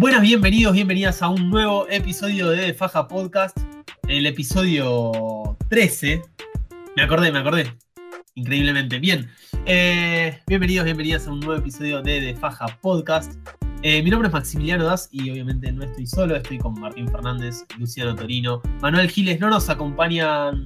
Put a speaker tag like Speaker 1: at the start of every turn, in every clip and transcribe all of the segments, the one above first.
Speaker 1: Buenas, bienvenidos, bienvenidas a un nuevo episodio de Faja Podcast, el episodio 13. Me acordé, me acordé. Increíblemente. Bien. Eh, bienvenidos, bienvenidas a un nuevo episodio de The Faja Podcast. Eh, mi nombre es Maximiliano Das y obviamente no estoy solo, estoy con Martín Fernández, Luciano Torino, Manuel Giles. No nos acompañan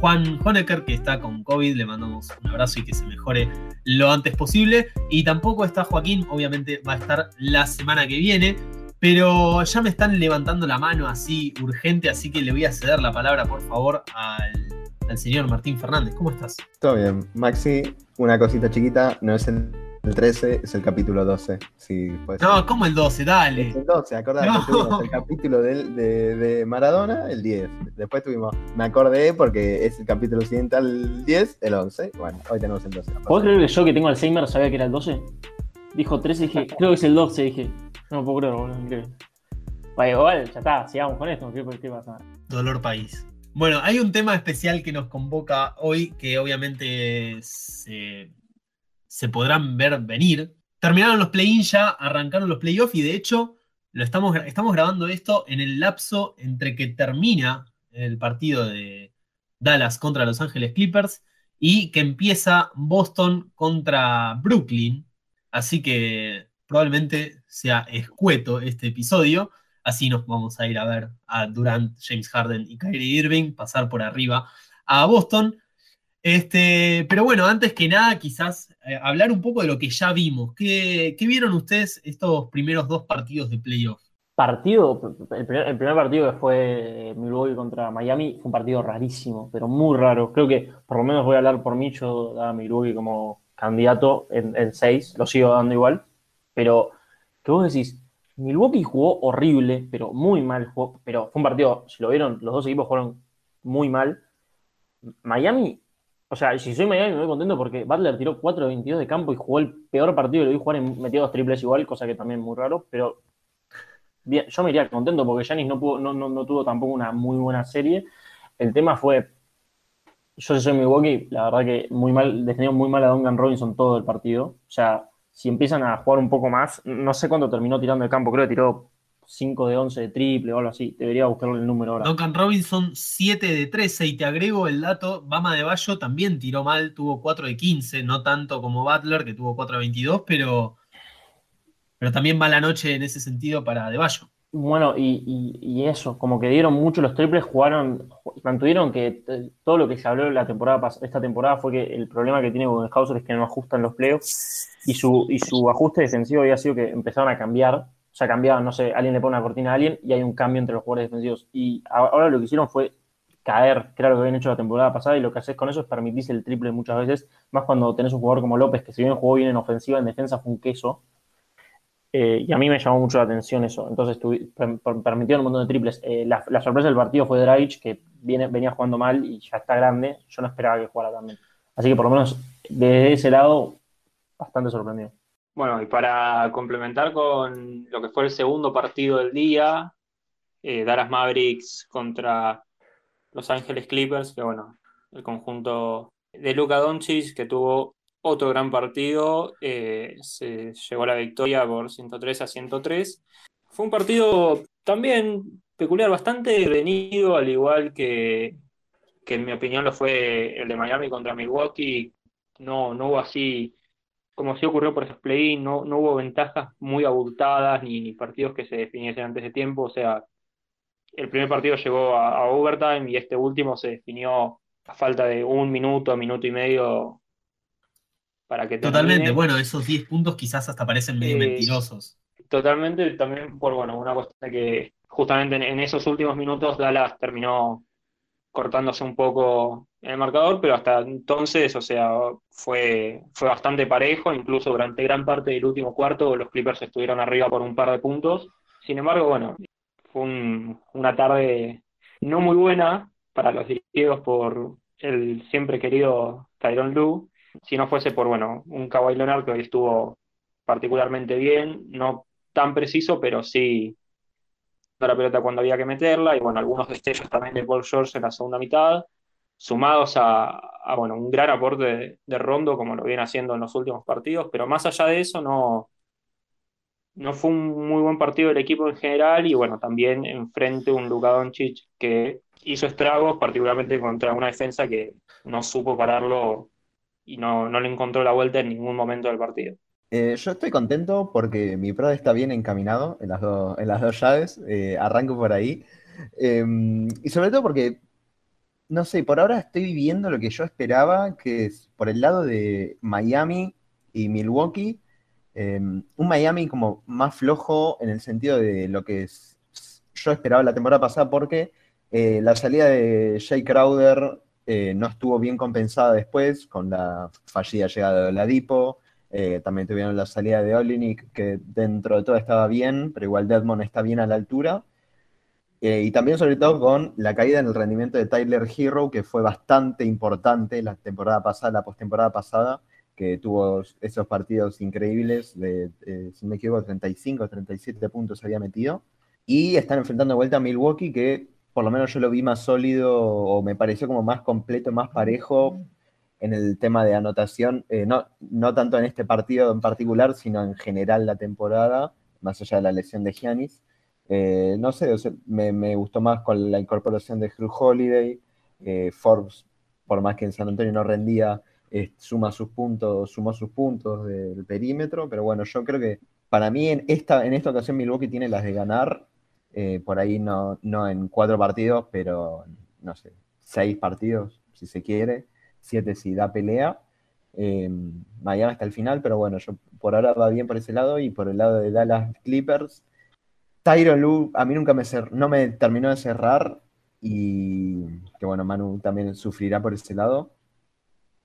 Speaker 1: Juan Honecker, que está con COVID, le mandamos un abrazo y que se mejore lo antes posible. Y tampoco está Joaquín, obviamente va a estar la semana que viene. Pero ya me están levantando la mano así urgente, así que le voy a ceder la palabra, por favor, al, señor Martín Fernández. ¿Cómo estás?
Speaker 2: Todo bien. Maxi, una cosita chiquita, no es el el 13 es el capítulo 12. Sí,
Speaker 1: no, ¿cómo el 12? Dale.
Speaker 2: Es el 12, acordate. Tuvimos el capítulo de, Maradona, el 10. Después tuvimos, me acordé porque es el capítulo siguiente al 10, el 11. Bueno, hoy tenemos el 12.
Speaker 3: ¿Puedo creer que yo que tengo Alzheimer sabía que era el 12? Dijo 13 y dije, creo que es el 12. Dije, no puedo creer, boludo, increíble. Bueno, igual, ya está, sigamos con esto. ¿Qué, qué pasa?
Speaker 1: Dolor país. Bueno, hay un tema especial que nos convoca hoy que obviamente se se podrán ver venir. Terminaron los play-in ya, arrancaron los playoffs y de hecho lo estamos, estamos grabando esto en el lapso entre que termina el partido de Dallas contra Los Ángeles Clippers y que empieza Boston contra Brooklyn. Así que probablemente sea escueto este episodio. Así nos vamos a ir a ver a Durant, James Harden y Kyrie Irving pasar por arriba a Boston. Este, pero bueno, antes que nada, quizás eh, hablar un poco de lo que ya vimos. ¿Qué, vieron ustedes estos primeros dos partidos de playoff?
Speaker 3: Partido, el primer, partido que fue Milwaukee contra Miami fue un partido rarísimo, pero muy raro. Creo que, por lo menos voy a hablar por mí, yo daba Milwaukee como candidato en 6, lo sigo dando igual. Pero, ¿qué vos decís? Milwaukee jugó horrible, pero muy mal. pero fue un partido, si lo vieron, los dos equipos jugaron muy mal. Miami o sea, si soy Miami me voy contento porque Butler tiró 4 de 22 de campo y jugó el peor partido y lo vi jugar en metió dos triples igual, cosa que también es muy raro, pero bien, yo me iría contento porque Janis no, no, no, tuvo tampoco una muy buena serie. El tema fue, yo soy Milwaukee, la verdad que muy mal, defendieron muy mal a Duncan Robinson todo el partido. O sea, si empiezan a jugar un poco más, no sé cuánto terminó tirando de campo, creo que tiró 5 de 11 de triple o algo así. Debería buscarle el número ahora.
Speaker 1: Duncan Robinson 7 de 13 y te agrego el dato, Bama de Bayo también tiró mal, tuvo 4 de 15, no tanto como Butler que tuvo 4 de 22, pero, pero también va la noche en ese sentido para de Bayo.
Speaker 3: Bueno, y, eso, como que dieron mucho los triples, jugaron, mantuvieron que todo lo que se habló la temporada esta temporada fue que el problema que tiene con Hauser es que no ajustan los playoffs y su, y su ajuste defensivo había sido que empezaron a cambiar o sea, cambiaban, no sé, alguien le pone una cortina a alguien y hay un cambio entre los jugadores defensivos. Y ahora lo que hicieron fue caer, que era lo que habían hecho la temporada pasada, y lo que haces con eso es permitirse el triple muchas veces, más cuando tenés un jugador como López, que si bien jugó bien en ofensiva, en defensa fue un queso. Eh, y a mí me llamó mucho la atención eso. Entonces permitieron un montón de triples. Eh, la, sorpresa del partido fue Dragic, que viene, venía jugando mal y ya está grande. Yo no esperaba que jugara también. Así que por lo menos desde ese lado, bastante sorprendido.
Speaker 4: Bueno, y para complementar con lo que fue el segundo partido del día, eh, Dallas Mavericks contra Los Ángeles Clippers, que bueno, el conjunto de Luka Doncic, que tuvo otro gran partido, eh, se llegó a la victoria por 103 a 103. Fue un partido también peculiar, bastante venido, al igual que, que en mi opinión lo fue el de Miami contra Milwaukee. No, no hubo así como sí ocurrió por esos play no, no hubo ventajas muy abultadas ni, partidos que se definiesen antes de tiempo. O sea, el primer partido llegó a, overtime y este último se definió a falta de un minuto, minuto y medio para que
Speaker 1: Totalmente, bueno, esos 10 puntos quizás hasta parecen medio mentirosos.
Speaker 4: Totalmente, también por, bueno, una cuestión que justamente en esos últimos minutos Dallas terminó cortándose un poco el marcador, pero hasta entonces, o sea, fue, fue bastante parejo, incluso durante gran parte del último cuarto los Clippers estuvieron arriba por un par de puntos. Sin embargo, bueno, fue una tarde no muy buena para los dirigidos por el siempre querido Tyron Lue, si no fuese por, bueno, un Kawhi Leonard que hoy estuvo particularmente bien, no tan preciso, pero sí la pelota cuando había que meterla, y bueno, algunos destellos también de Paul George en la segunda mitad, sumados a, bueno, un gran aporte de, Rondo, como lo viene haciendo en los últimos partidos, pero más allá de eso, no, no fue un muy buen partido del equipo en general y bueno, también enfrente un Luka Doncic que hizo estragos, particularmente contra una defensa que no supo pararlo y no, no le encontró la vuelta en ningún momento del partido.
Speaker 2: Eh, yo estoy contento porque mi Prado está bien encaminado en las, dos en las dos llaves, eh, arranco por ahí. Em, y sobre todo porque, no sé, por ahora estoy viviendo lo que yo esperaba, que es por el lado de Miami y Milwaukee, em, un Miami como más flojo en el sentido de lo que yo esperaba la temporada pasada, porque eh, la salida de Jay Crowder eh, no estuvo bien compensada después con la fallida llegada de Oladipo. Eh, también tuvieron la salida de Olinik, que dentro de todo estaba bien, pero igual Deadmond está bien a la altura. Eh, y también sobre todo con la caída en el rendimiento de Tyler Hero, que fue bastante importante la temporada pasada, la postemporada pasada, que tuvo esos partidos increíbles de, eh, si me equivoco, 35, 37 puntos había metido. Y están enfrentando de vuelta a Milwaukee, que por lo menos yo lo vi más sólido o me pareció como más completo, más parejo en el tema de anotación, eh, no, no tanto en este partido en particular, sino en general la temporada, más allá de la lesión de Giannis. Eh, no sé, o sea, me, me gustó más con la incorporación de Drew Holiday. eh, Forbes, por más que en San Antonio no rendía, eh, suma sus puntos, sumó sus puntos del perímetro, pero bueno, yo creo que para mí en esta, en esta ocasión Milwaukee tiene las de ganar, eh, por ahí no, no en cuatro partidos, pero no sé, seis partidos, si se quiere, siete si da pelea. Eh, Miami hasta el final, pero bueno, yo por ahora va bien por ese lado y por el lado de Dallas Clippers. Tyron Lu a mí nunca me cer- no me terminó de cerrar y que bueno, Manu también sufrirá por ese lado.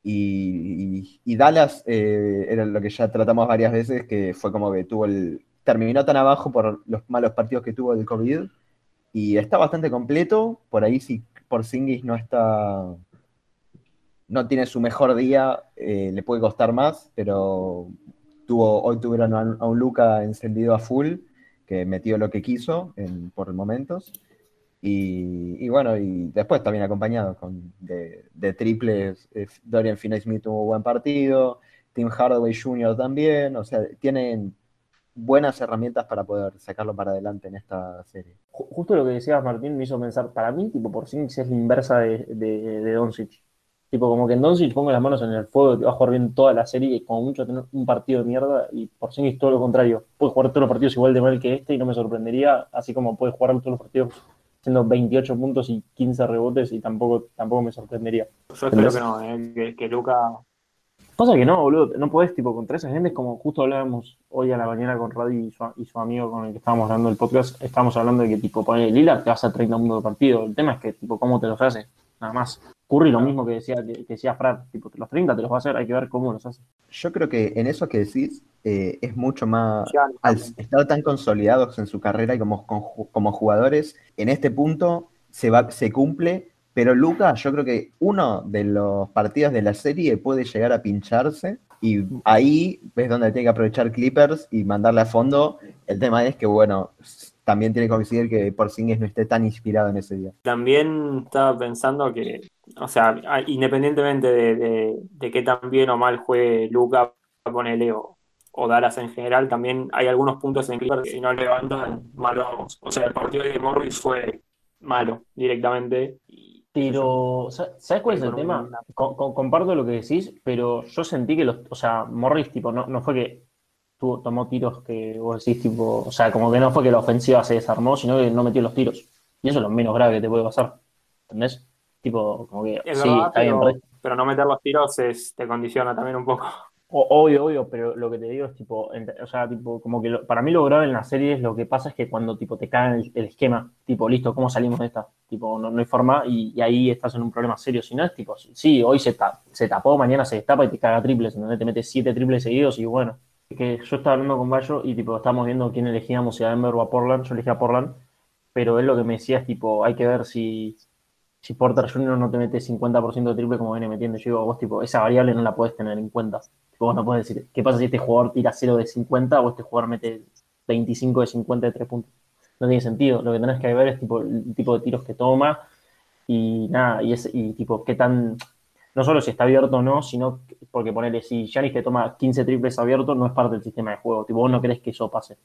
Speaker 2: Y, y- Dallas eh, era lo que ya tratamos varias veces, que fue como que tuvo el, terminó tan abajo por los malos partidos que tuvo del COVID y está bastante completo. Por ahí si Porzingis no está, no tiene su mejor día, eh, le puede costar más, pero tuvo, hoy tuvieron a, un- Luca encendido a full, que metió lo que quiso en- por momentos. Y, bueno, y después también acompañado con, de, de triples. eh, Dorian Finney-Smith tuvo un buen partido, Tim Hardaway Jr. también. O sea, tienen buenas herramientas para poder sacarlo para adelante en esta serie.
Speaker 3: Ju- Justo lo que decías, Martín, me hizo pensar, para mí, tipo, Porzingis es la inversa de, de, de Doncic. Tipo, como que en Doncic pongo las manos en el fuego, que va a jugar bien toda la serie y como mucho tener un partido de mierda, y Porzingis todo lo contrario. Puede jugar todos los partidos igual de mal que este y no me sorprendería, así como puede jugar todos los partidos haciendo 28 puntos y 15 rebotes y tampoco, tampoco me sorprendería.
Speaker 4: Yo espero que no, eh, que, que Luca
Speaker 3: Pasa que no, boludo, no podés, tipo, contra esa gente, es como justo hablábamos hoy a la mañana con Radi y su, y su amigo con el que estábamos hablando del podcast, estábamos hablando de que, tipo, poner Lila te vas a 30 puntos de partido. El tema es que, tipo, cómo te los hace, nada más. Curry lo mismo que decía, que, que decía Fran, tipo, los 30 te los va a hacer, hay que ver cómo los hace.
Speaker 2: Yo creo que en eso que decís eh, es mucho más, al estar tan consolidados en su carrera y como, como, jugadores, en este punto se, va, se cumple, pero Luca, yo creo que uno de los partidos de la serie puede llegar a pincharse y ahí ves donde tiene que aprovechar Clippers y mandarle a fondo. El tema es que, bueno, también tiene que coincidir que Porzingis no esté tan inspirado en ese día.
Speaker 4: También estaba pensando que, o sea, independientemente de, de, de qué tan bien o mal juegue Luca, ponele, o, o Dallas en general, también hay algunos puntos en Clippers que si no levantan, mal vamos. O sea, el partido de Morris fue malo directamente. Y-
Speaker 3: Pero, sa- ¿sabes cuál es el tema? comparto lo que decís, pero yo sentí que los, o sea, Morris, tipo, no, no fue que tuvo, tomó tiros que vos decís, tipo, o sea, como que no fue que la ofensiva se desarmó, sino que no metió los tiros. Y eso es lo menos grave que te puede pasar. ¿Entendés? Tipo, como que
Speaker 4: Es
Speaker 3: sí,
Speaker 4: verdad,
Speaker 3: está bien,
Speaker 4: pero,
Speaker 3: re-
Speaker 4: pero no meter los tiros es, te condiciona también un poco.
Speaker 3: Obvio, obvio, pero lo que te digo es tipo, o sea, tipo, como que lo- para mí lo grave en las series lo que pasa es que cuando tipo te cagan el, el esquema, tipo, listo, ¿cómo salimos de esta? Tipo, no, no hay forma y, y ahí estás en un problema serio. Si no es tipo, sí, hoy se, ta- se tapó, mañana se destapa y te caga triples, donde te metes siete triples seguidos y bueno. Que yo estaba hablando con Bayo y tipo, estábamos viendo quién elegíamos, si a Denver o a Portland, yo elegí a Portland, pero él lo que me decía es tipo, hay que ver si, si Porter Jr. no te mete 50% de triple como viene metiendo. Yo digo, vos tipo, esa variable no la podés tener en cuenta. Vos no podés decir, ¿qué pasa si este jugador tira 0 de 50 o este jugador mete 25 de 50 de 3 puntos? No tiene sentido. Lo que tenés que ver es tipo el tipo de tiros que toma y nada, y, es, y tipo qué tan no solo si está abierto o no, sino porque ponele, si Giannis te toma 15 triples abiertos, no es parte del sistema de juego. Tipo, vos no querés que eso pase.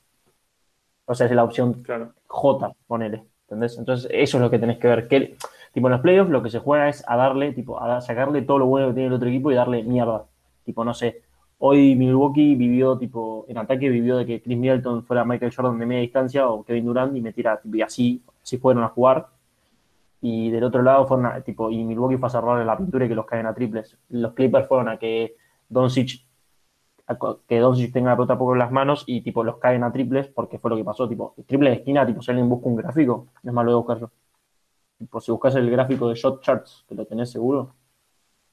Speaker 3: O sea, es la opción
Speaker 4: Claro.
Speaker 3: J, ponele. ¿Entendés? Entonces, eso es lo que tenés que ver. Que, tipo, en los playoffs lo que se juega es a darle, tipo, a sacarle todo lo bueno que tiene el otro equipo y darle mierda. Tipo, no sé. Hoy Milwaukee vivió, tipo, en ataque vivió de que Chris Middleton fuera Michael Jordan de media distancia o Kevin Durant y metiera, tipo, y así, así fueron a jugar. Y del otro lado fueron, a- tipo, y Milwaukee fue a cerrar la pintura y que los caen a triples. Los Clippers fueron a que Doncic que Doncic tenga la pelota poco en las manos y tipo los caen a triples porque fue lo que pasó, tipo, triple de esquina, tipo si alguien busca un gráfico, es más lo voy a buscar yo. Tipo, si buscas el gráfico de shot charts, que lo tenés seguro,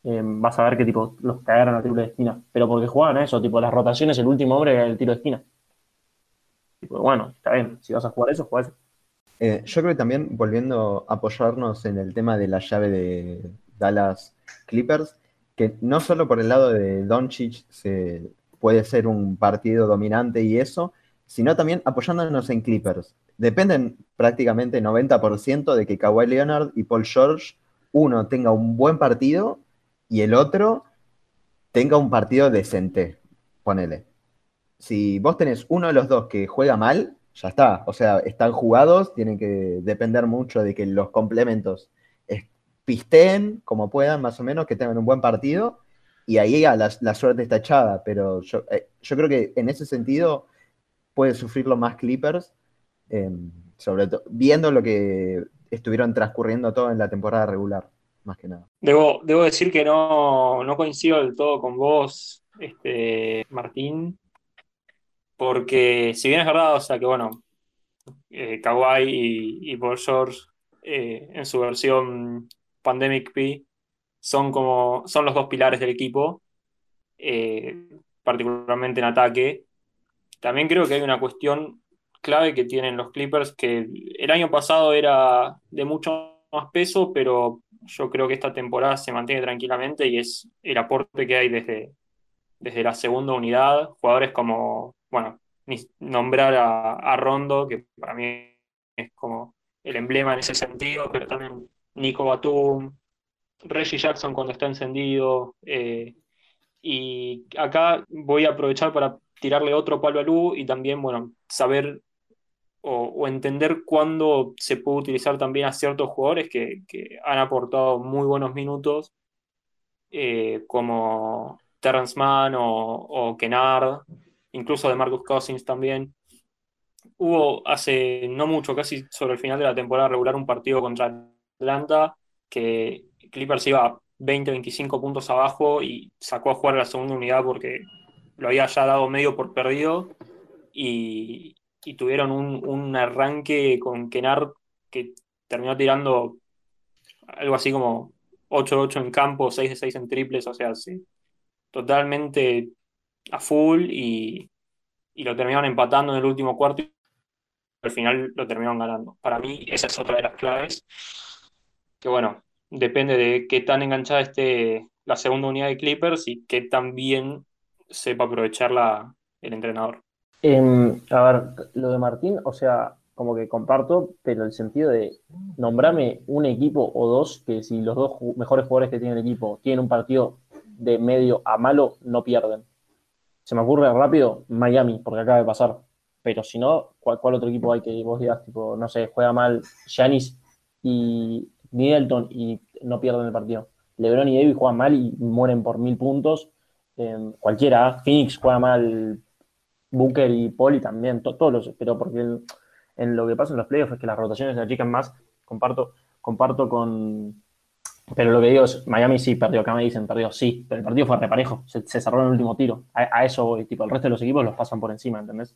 Speaker 3: eh, vas a ver que tipo los cagaron a triple de esquina. Pero porque jugaban a eso, tipo las rotaciones, el último hombre era el tiro de esquina. Tipo, bueno, está bien, si vas a jugar eso, juega eso.
Speaker 2: Eh, yo creo que también, volviendo a apoyarnos en el tema de la llave de Dallas Clippers, que no solo por el lado de Doncic se puede ser un partido dominante y eso, sino también apoyándonos en Clippers. Dependen prácticamente 90% de que Kawhi Leonard y Paul George, uno tenga un buen partido y el otro tenga un partido decente, ponele. Si vos tenés uno de los dos que juega mal, ya está. O sea, están jugados, tienen que depender mucho de que los complementos pisteen como puedan, más o menos, que tengan un buen partido. Y ahí ya la, la suerte está echada. Pero yo, eh, yo creo que en ese sentido puede sufrirlo más Clippers, eh, sobre todo viendo lo que estuvieron transcurriendo todo en la temporada regular, más que nada.
Speaker 4: Debo, debo decir que no, no coincido del todo con vos, este, Martín, porque si bien es verdad, o sea que bueno, eh, Kawhi y, y eh, en su versión Pandemic P son como, son los dos pilares del equipo, eh, particularmente en ataque. También creo que hay una cuestión clave que tienen los Clippers, que el año pasado era de mucho más peso, pero yo creo que esta temporada se mantiene tranquilamente y es el aporte que hay desde, desde la segunda unidad. Jugadores como, bueno, nombrar a, a Rondo, que para mí es como el emblema en ese sentido, pero también Nico Batum, Reggie Jackson cuando está encendido. eh, y acá voy a aprovechar para tirarle otro palo a Lu y también, bueno, saber o, o entender cuándo se puede utilizar también a ciertos jugadores que, que han aportado muy buenos minutos, eh, como Terrence Mann o, o Kennard, incluso de Marcus Cousins también. Hubo hace no mucho, casi sobre el final de la temporada regular, un partido contra Atlanta que Clippers iba 20, 25 puntos abajo y sacó a jugar la segunda unidad porque lo había ya dado medio por perdido y, tuvieron un, un arranque con Kennard que terminó tirando algo así como 8 de 8 en campo, 6 de 6 en triples, o sea, sí, totalmente a full y, y lo terminaron empatando en el último cuarto y al final lo terminaron ganando. Para mí esa es otra de las claves, que bueno, depende de qué tan enganchada esté la segunda unidad de Clippers y qué tan bien sepa aprovecharla el entrenador.
Speaker 3: Em, a ver, lo de Martín, o sea, como que comparto, pero el sentido de nombrame un equipo o dos que si los dos mejores jugadores que tiene el equipo tienen un partido de medio a malo, no pierden. Se me ocurre rápido Miami, porque acaba de pasar. Pero si no, ¿cuál, cuál otro equipo hay que vos digas, tipo, no sé, juega mal Giannis y Middleton y no pierden el partido? LeBron y Davis juegan mal y mueren por mil puntos. Em, cualquiera, ¿eh? Phoenix juega mal Booker y Poli también, to- todos los, pero porque en lo que pasa en los playoffs es que las rotaciones se achican más, comparto, comparto con, pero lo que digo es, Miami sí perdió, acá me dicen perdió, sí, pero el partido fue reparejo, se, se cerró en el último tiro, a, a eso voy, tipo, el resto de los equipos los pasan por encima, ¿entendés?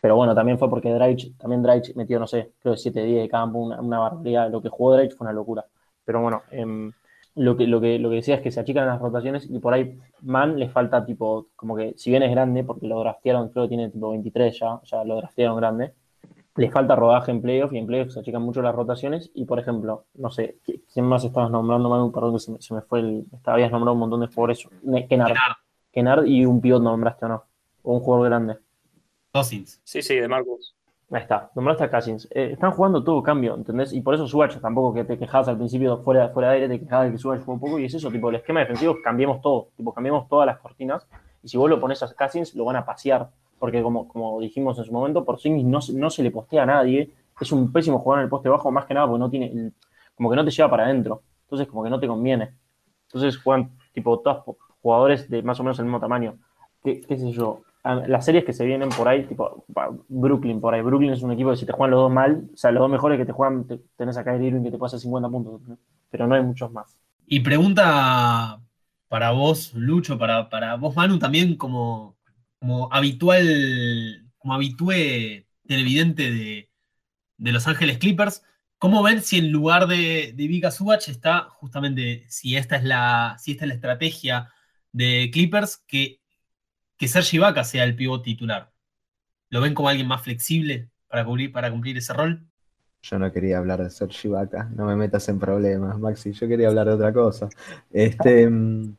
Speaker 3: Pero bueno, también fue porque Dragic, también Dragic metió, no sé, creo que 7-10 de campo, una, una barbaridad, lo que jugó Dragic fue una locura, pero bueno, em, lo que, lo, que, lo que decía es que se achican las rotaciones y por ahí Man le falta tipo, como que si bien es grande, porque lo draftearon, creo que tiene tipo 23 ya, o sea, lo draftearon grande, le falta rodaje en playoff y en playoff se achican mucho las rotaciones y por ejemplo, no sé, ¿qui- ¿quién más estabas nombrando, Manu? Perdón que se me, se me fue el... Habías nombrado un montón de jugadores, Kennard,
Speaker 1: Kennard.
Speaker 3: Y un pivot nombraste o no, o un jugador grande.
Speaker 1: Cousins.
Speaker 4: Sí, sí, de Marcus.
Speaker 3: Ahí está, nombraste a Cousins. Eh, están jugando todo cambio, ¿entendés? Y por eso Subach, tampoco que te quejabas al principio fuera, fuera de aire, te quejabas de que Subach fue un poco, y es eso, tipo, el esquema defensivo, cambiemos todo, tipo, cambiemos todas las cortinas, y si vos lo pones a Cousins, lo van a pasear, porque como, como dijimos en su momento, por Singis no, no se le postea a nadie, es un pésimo jugador en el poste bajo, más que nada porque no tiene, como que no te lleva para adentro, entonces como que no te conviene. Entonces juegan, tipo, todos jugadores de más o menos el mismo tamaño. ¿Qué, sé yo? las series que se vienen por ahí, tipo Brooklyn, por ahí. Brooklyn es un equipo que si te juegan los dos mal, o sea, los dos mejores que te juegan, tenés a Kyrie Irving que te puede hacer 50 puntos, pero no hay muchos más.
Speaker 1: Y pregunta para vos, Lucho, para, para vos, Manu, también como, como habitual, como habitué televidente de, de Los Ángeles Clippers, ¿cómo ven si en lugar de, de Vika Subach está justamente, si esta es la, si esta es la estrategia de Clippers, que que Sergi Vaca sea el pivot titular? ¿Lo ven como alguien más flexible para cumplir, para cumplir ese rol?
Speaker 2: Yo no quería hablar de Sergi Vaca, no me metas en problemas, Maxi, yo quería hablar de otra cosa. Este, mm,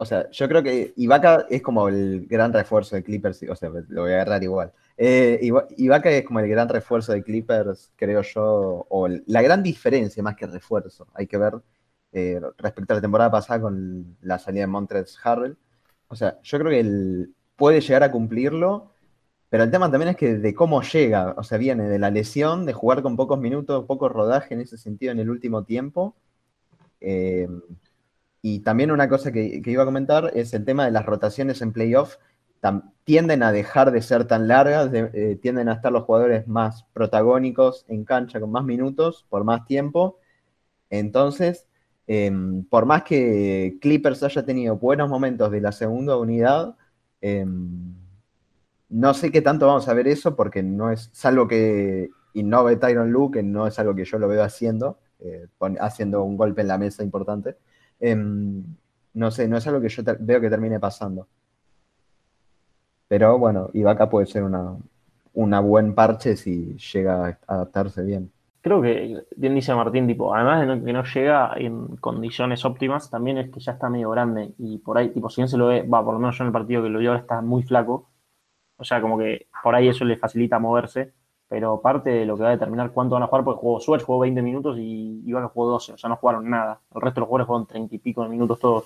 Speaker 2: o sea, yo creo que Ibaka es como el gran refuerzo de Clippers, o sea, lo voy a agarrar igual. Eh, Ibaka es como el gran refuerzo de Clippers, creo yo, o la gran diferencia más que refuerzo. Hay que ver eh, respecto a la temporada pasada con la salida de Montrez Harrell o sea, yo creo que él puede llegar a cumplirlo, pero el tema también es que de cómo llega, o sea, viene de la lesión, de jugar con pocos minutos, poco rodaje en ese sentido en el último tiempo. Eh, y también una cosa que, iba a comentar es el tema de las rotaciones en playoff. tienden a dejar de ser tan largas, eh, tienden a estar los jugadores más protagónicos en cancha con más minutos por más tiempo. Entonces, Em, por más que Clippers haya tenido buenos momentos de la segunda unidad, em, no sé qué tanto vamos a ver eso porque no es, salvo que innove Tyron Luke, que no es algo que yo lo veo haciendo, eh, haciendo un golpe en la mesa importante. Em, no sé, no es algo que yo veo que termine pasando. Pero bueno, Ibaka puede ser una, una buen parche si llega a adaptarse bien.
Speaker 3: Creo que bien dice Martín, tipo, además de que no llega en condiciones óptimas, también es que ya está medio grande y por ahí, tipo, si bien se lo ve, va, por lo menos yo en el partido que lo vi ahora está muy flaco, o sea, como que por ahí eso le facilita moverse, pero parte de lo que va a determinar cuánto van a jugar, porque jugó Swatch, jugó 20 minutos y Iván jugó 12, o sea, no jugaron nada, el resto de los jugadores jugaron 30 y pico de minutos todos.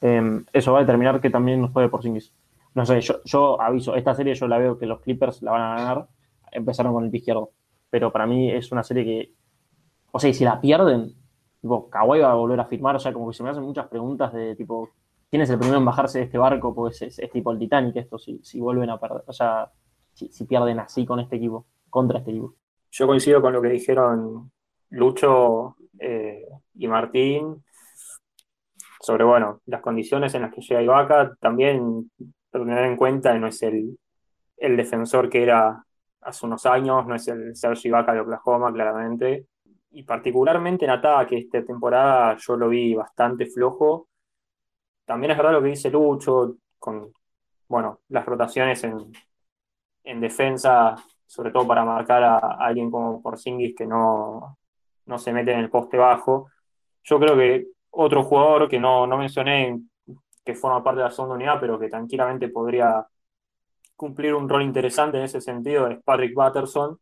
Speaker 3: Em, eso va a determinar que también nos juegue por mismo. No sé, yo, yo aviso, esta serie yo la veo que los Clippers la van a ganar, empezaron con el pie izquierdo pero para mí es una serie que, o sea, y si la pierden, tipo, Kawhi va a volver a firmar, o sea, como que se me hacen muchas preguntas de tipo, ¿quién es el primero en bajarse de este barco? Pues es, tipo el Titanic esto, si, si vuelven a perder, o sea, si, pierden así con este equipo, contra este equipo.
Speaker 4: Yo coincido con lo que dijeron Lucho eh, y Martín sobre, bueno, las condiciones en las que llega Ibaka, también tener en cuenta que no es el, el defensor que era hace unos años, no es el Sergi Ibaka de Oklahoma, claramente. Y particularmente en ataque, esta temporada yo lo vi bastante flojo. También es verdad lo que dice Lucho, con bueno, las rotaciones en, en defensa, sobre todo para marcar a, alguien como Porzingis que no, no se mete en el poste bajo. Yo creo que otro jugador que no, no mencioné, que forma parte de la segunda unidad, pero que tranquilamente podría cumplir un rol interesante en ese sentido es Patrick Batterson,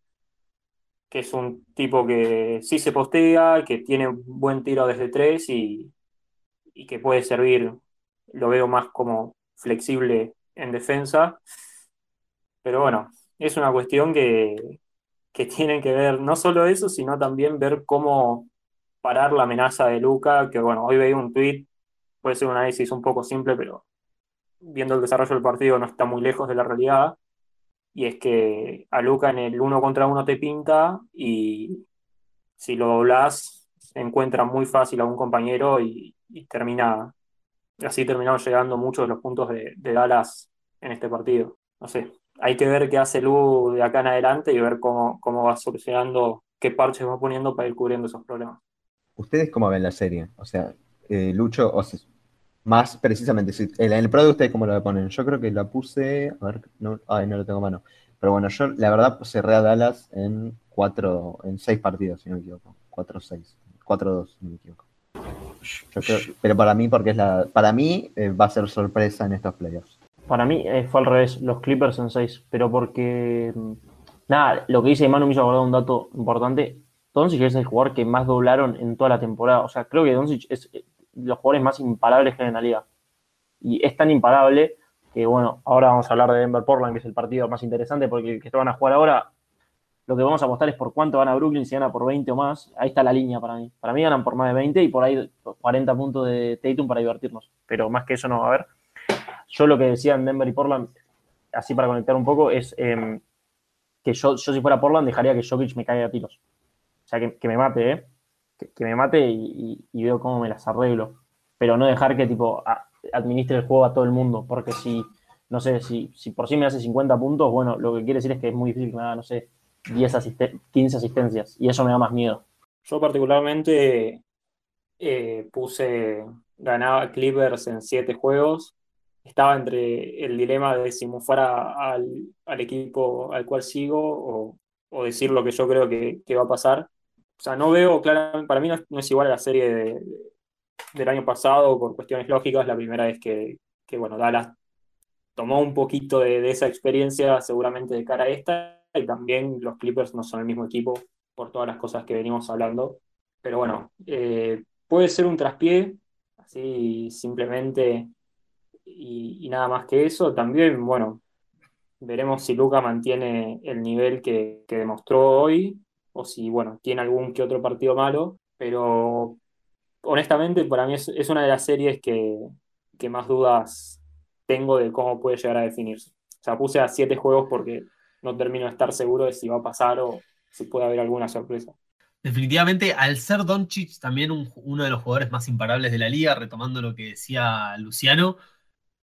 Speaker 4: que es un tipo que sí se postea, que tiene buen tiro desde tres y, que puede servir, lo veo más como flexible en defensa. Pero bueno, es una cuestión que, que tienen que ver no solo eso, sino también ver cómo parar la amenaza de Luca, que bueno, hoy veía un tweet, puede ser un análisis un poco simple, pero viendo el desarrollo del partido, no está muy lejos de la realidad. Y es que a Luca en el uno contra uno te pinta y si lo doblas, encuentra muy fácil a un compañero y, termina, así terminamos llegando muchos de los puntos de, Dallas en este partido. No sé, hay que ver qué hace Lu de acá en adelante y ver cómo, cómo va solucionando, qué parches va poniendo para ir cubriendo esos problemas.
Speaker 2: ¿Ustedes cómo ven la serie? O sea, eh, Lucho, más precisamente, en el Pro de ustedes cómo lo ponen. Yo creo que la puse, a ver, no, ay, no lo tengo a mano. Pero bueno, yo la verdad cerré a Dallas en cuatro, en seis partidos, si no me equivoco. Cuatro seis, cuatro dos, si no me equivoco. pero para mí, porque es la, para mí eh, va a ser sorpresa en estos playoffs.
Speaker 3: Para mí eh, fue al revés, los Clippers en seis, pero porque mm, Nada, lo que dice Manu me hizo acordar un dato importante. Doncic es el jugador que más doblaron en toda la temporada. O sea, creo que Doncic es eh, los jugadores más imparables que hay en la liga. Y es tan imparable que, bueno, ahora vamos a hablar de Denver Portland, que es el partido más interesante, porque el que van a jugar ahora, lo que vamos a apostar es por cuánto van a Brooklyn, si gana por 20 o más. Ahí está la línea para mí. Para mí ganan por más de 20 y por ahí 40 puntos de Tatum para divertirnos. Pero más que eso no va a haber. Yo lo que decía en Denver y Portland, así para conectar un poco, es em, que yo, si fuera Portland dejaría que Jokic me caiga a tiros. O sea, que, me mate, ¿eh? Que, me mate y, veo cómo me las arreglo. Pero no dejar que, tipo, administre el juego a todo el mundo. Porque si, no sé, si, si por sí me hace 50 puntos, bueno, lo que quiere decir es que es muy difícil que me haga, no sé, 10 15 asistencias. Y eso me da más miedo.
Speaker 4: Yo particularmente eh, puse, ganaba Clippers en 7 juegos. Estaba entre el dilema de si me fuera al, equipo al cual sigo o, decir lo que yo creo que, que va a pasar. O sea, no veo, claro, para mí no es, igual a la serie del año pasado por cuestiones lógicas, la primera vez que, bueno, Dallas tomó un poquito de, esa experiencia seguramente de cara a esta, y también los Clippers no son el mismo equipo por todas las cosas que venimos hablando, pero bueno, eh, puede ser un traspié, así simplemente, y, nada más que eso, también, bueno, veremos si Luca mantiene el nivel que demostró hoy, o si, bueno, tiene algún que otro partido malo, pero honestamente para mí es, una de las series que, más dudas tengo de cómo puede llegar a definirse. O sea, puse a siete juegos porque no termino de estar seguro de si va a pasar o si puede haber alguna sorpresa.
Speaker 1: Definitivamente, al ser Doncic también uno de los jugadores más imparables de la liga, retomando lo que decía Luciano,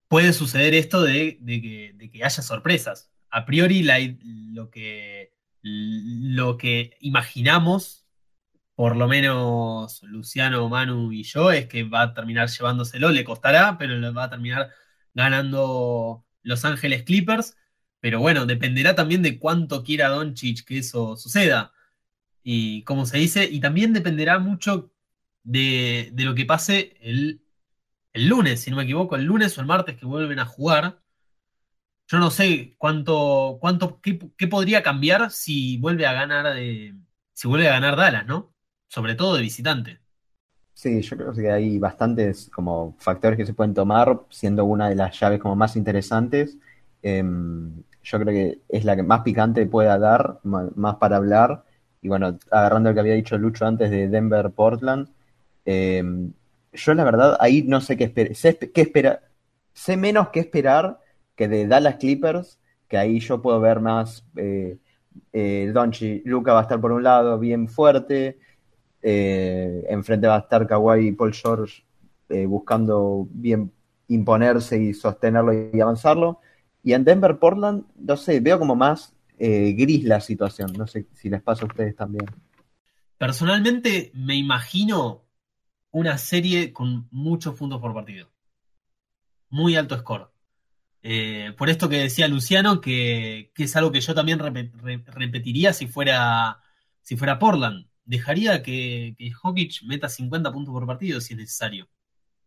Speaker 1: puede suceder esto de, que, haya sorpresas. A priori, lo que imaginamos, por lo menos Luciano, Manu y yo, es que va a terminar llevándoselo, le costará, pero va a terminar ganando Los Ángeles Clippers. Pero bueno, dependerá también de cuánto quiera Doncic que eso suceda. Y como se dice, y también dependerá mucho de, lo que pase el, el lunes, si no me equivoco, el lunes o el martes que vuelven a jugar yo no sé cuánto, cuánto, qué, podría cambiar si vuelve a ganar de, si vuelve a ganar Dallas, ¿no? Sobre todo de visitante.
Speaker 2: Sí, yo creo que hay bastantes como factores que se pueden tomar, siendo una de las llaves como más interesantes. Em, yo creo que es la que más picante pueda dar, más para hablar. Y bueno, agarrando lo que había dicho Lucho antes de Denver Portland, em, yo la verdad ahí no sé qué, esperar, sé, qué esperar, sé menos qué esperar que de Dallas Clippers, que ahí yo puedo ver más eh, eh Donchi, Luca va a estar por un lado bien fuerte, eh, enfrente va a estar Kawhi y Paul George eh, buscando bien imponerse y sostenerlo y avanzarlo. Y en Denver, Portland, no sé, veo como más gris la situación. No sé si les pasa a ustedes también.
Speaker 1: Personalmente me imagino una serie con muchos puntos por partido. Muy alto score. Eh, por esto que decía Luciano, que, es algo que yo también repetiría si fuera, si fuera Portland. Dejaría que, que meta 50 puntos por partido si es necesario.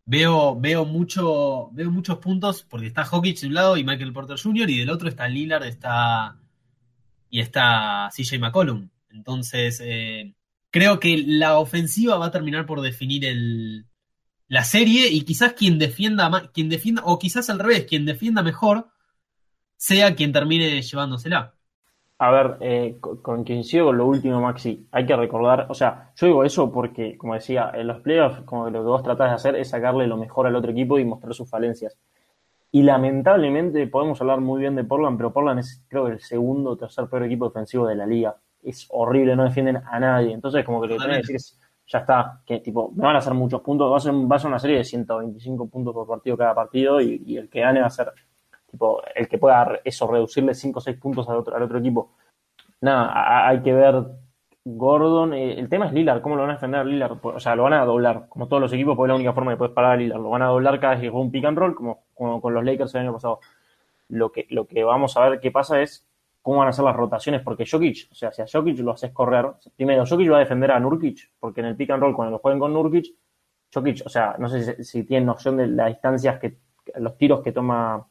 Speaker 1: Veo, veo, mucho, veo muchos puntos porque está Jokic de un lado y Michael Porter Jr. y del otro está Lillard está, y está CJ McCollum. Entonces, eh, creo que la ofensiva va a terminar por definir el, la serie y quizás quien defienda más, quien defienda, o quizás al revés, quien defienda mejor sea quien termine llevándosela.
Speaker 3: A ver, eh, con, quien con lo último, Maxi, hay que recordar, o sea, yo digo eso porque, como decía, en los playoffs, como lo que vos tratás de hacer es sacarle lo mejor al otro equipo y mostrar sus falencias. Y lamentablemente podemos hablar muy bien de Portland, pero Portland es creo que el segundo o tercer peor equipo defensivo de la liga. Es horrible, no defienden a nadie. Entonces, como que lo que tenés que decir es, ya está, que tipo, me van a hacer muchos puntos, va a ser, va a ser una serie de 125 puntos por partido cada partido y, el que gane va a ser, tipo, el que pueda eso, reducirle 5 o 6 puntos al otro, al otro equipo. Nada, hay que ver Gordon, eh, el tema es Lillard, ¿cómo lo van a defender a Lillard? Pues, o sea, lo van a doblar, como todos los equipos, porque es la única forma que puedes parar a Lillard, lo van a doblar cada vez que juega un pick and roll, como, como con los Lakers el año pasado. Lo que, lo que vamos a ver qué pasa es cómo van a ser las rotaciones, porque Jokic, o sea, si a Jokic lo haces correr, primero, Jokic va a defender a Nurkic, porque en el pick and roll, cuando lo jueguen con Nurkic, Jokic, o sea, no sé si, tienen noción de las distancias que, los tiros que toma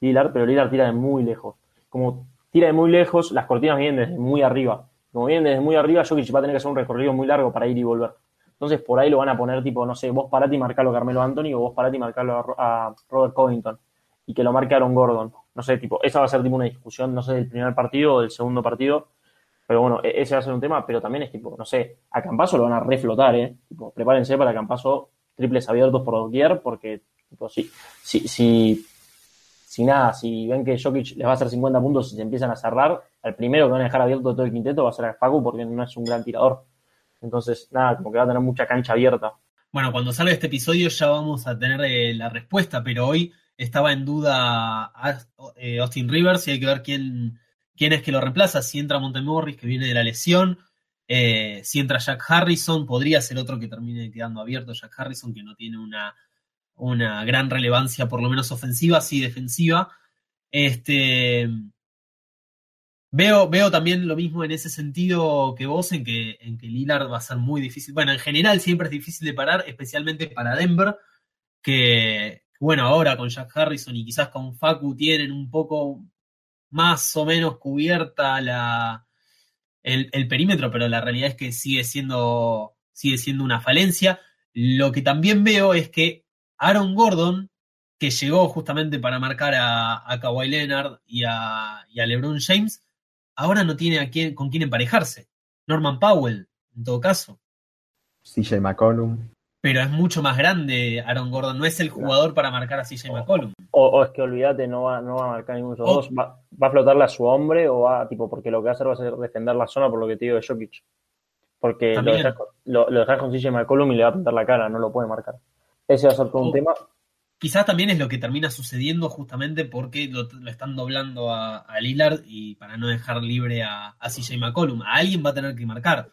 Speaker 3: Lillard, pero Lillard tira de muy lejos. Como tira de muy lejos, las cortinas vienen desde muy arriba. Como vienen desde muy arriba, Jokic va a tener que hacer un recorrido muy largo para ir y volver. Entonces por ahí lo van a poner tipo, no sé, vos parate y marcalo a Carmelo Anthony o vos parate y marcalo a, Robert Covington y que lo marque Aaron Gordon. No sé, tipo, esa va a ser tipo una discusión, no sé, del primer partido o del segundo partido. Pero bueno, e-, ese va a ser un tema, pero también es tipo, no sé, a Campaso lo van a reflotar, ¿eh? Prepárense para Campaso triples abiertos por doquier, porque, tipo, si, si, si, si nada, si ven que Jokic les va a hacer 50 puntos y se empiezan a cerrar, el primero que van a dejar abierto todo el quinteto va a ser a Facu porque no es un gran tirador. Entonces, nada, como que va a tener mucha cancha abierta.
Speaker 1: Bueno, cuando salga este episodio ya vamos a tener eh, la respuesta, pero hoy estaba en duda eh, Austin Rivers y hay que ver quién, quién es que lo reemplaza. Si entra Montemorris, que viene de la lesión, eh, si entra Jack Harrison, podría ser otro que termine quedando abierto, Jack Harrison, que no tiene una, una gran relevancia, por lo menos ofensiva, sí defensiva. Este, Veo, veo también lo mismo en ese sentido que vos, en que, en que Lillard va a ser muy difícil. Bueno, en general siempre es difícil de parar, especialmente para Denver, que, bueno, ahora con Jack Harrison y quizás con Facu tienen un poco más o menos cubierta la, el, el perímetro, pero la realidad es que sigue siendo, sigue siendo una falencia. Lo que también veo es que Aaron Gordon, que llegó justamente para marcar a, a Kawhi Leonard y a, y a LeBron James, ahora no tiene a quién, con quién emparejarse. Norman Powell, en todo caso.
Speaker 2: CJ McCollum.
Speaker 1: Pero es mucho más grande Aaron Gordon, no es el jugador para marcar a CJ McCollum.
Speaker 3: O, es que olvídate, no va, no va a marcar ninguno de esos dos. Va, a flotarle a su hombre o va, tipo, porque lo que va a hacer va a ser defender la zona por lo que te digo de Jokic. Porque lo dejas, lo, con CJ McCollum y le va a pintar la cara, no lo puede marcar. Ese va a ser todo un tema
Speaker 1: quizás también es lo que termina sucediendo justamente porque lo, están doblando a, Lillard y para no dejar libre a, CJ McCollum. A alguien va a tener que marcar.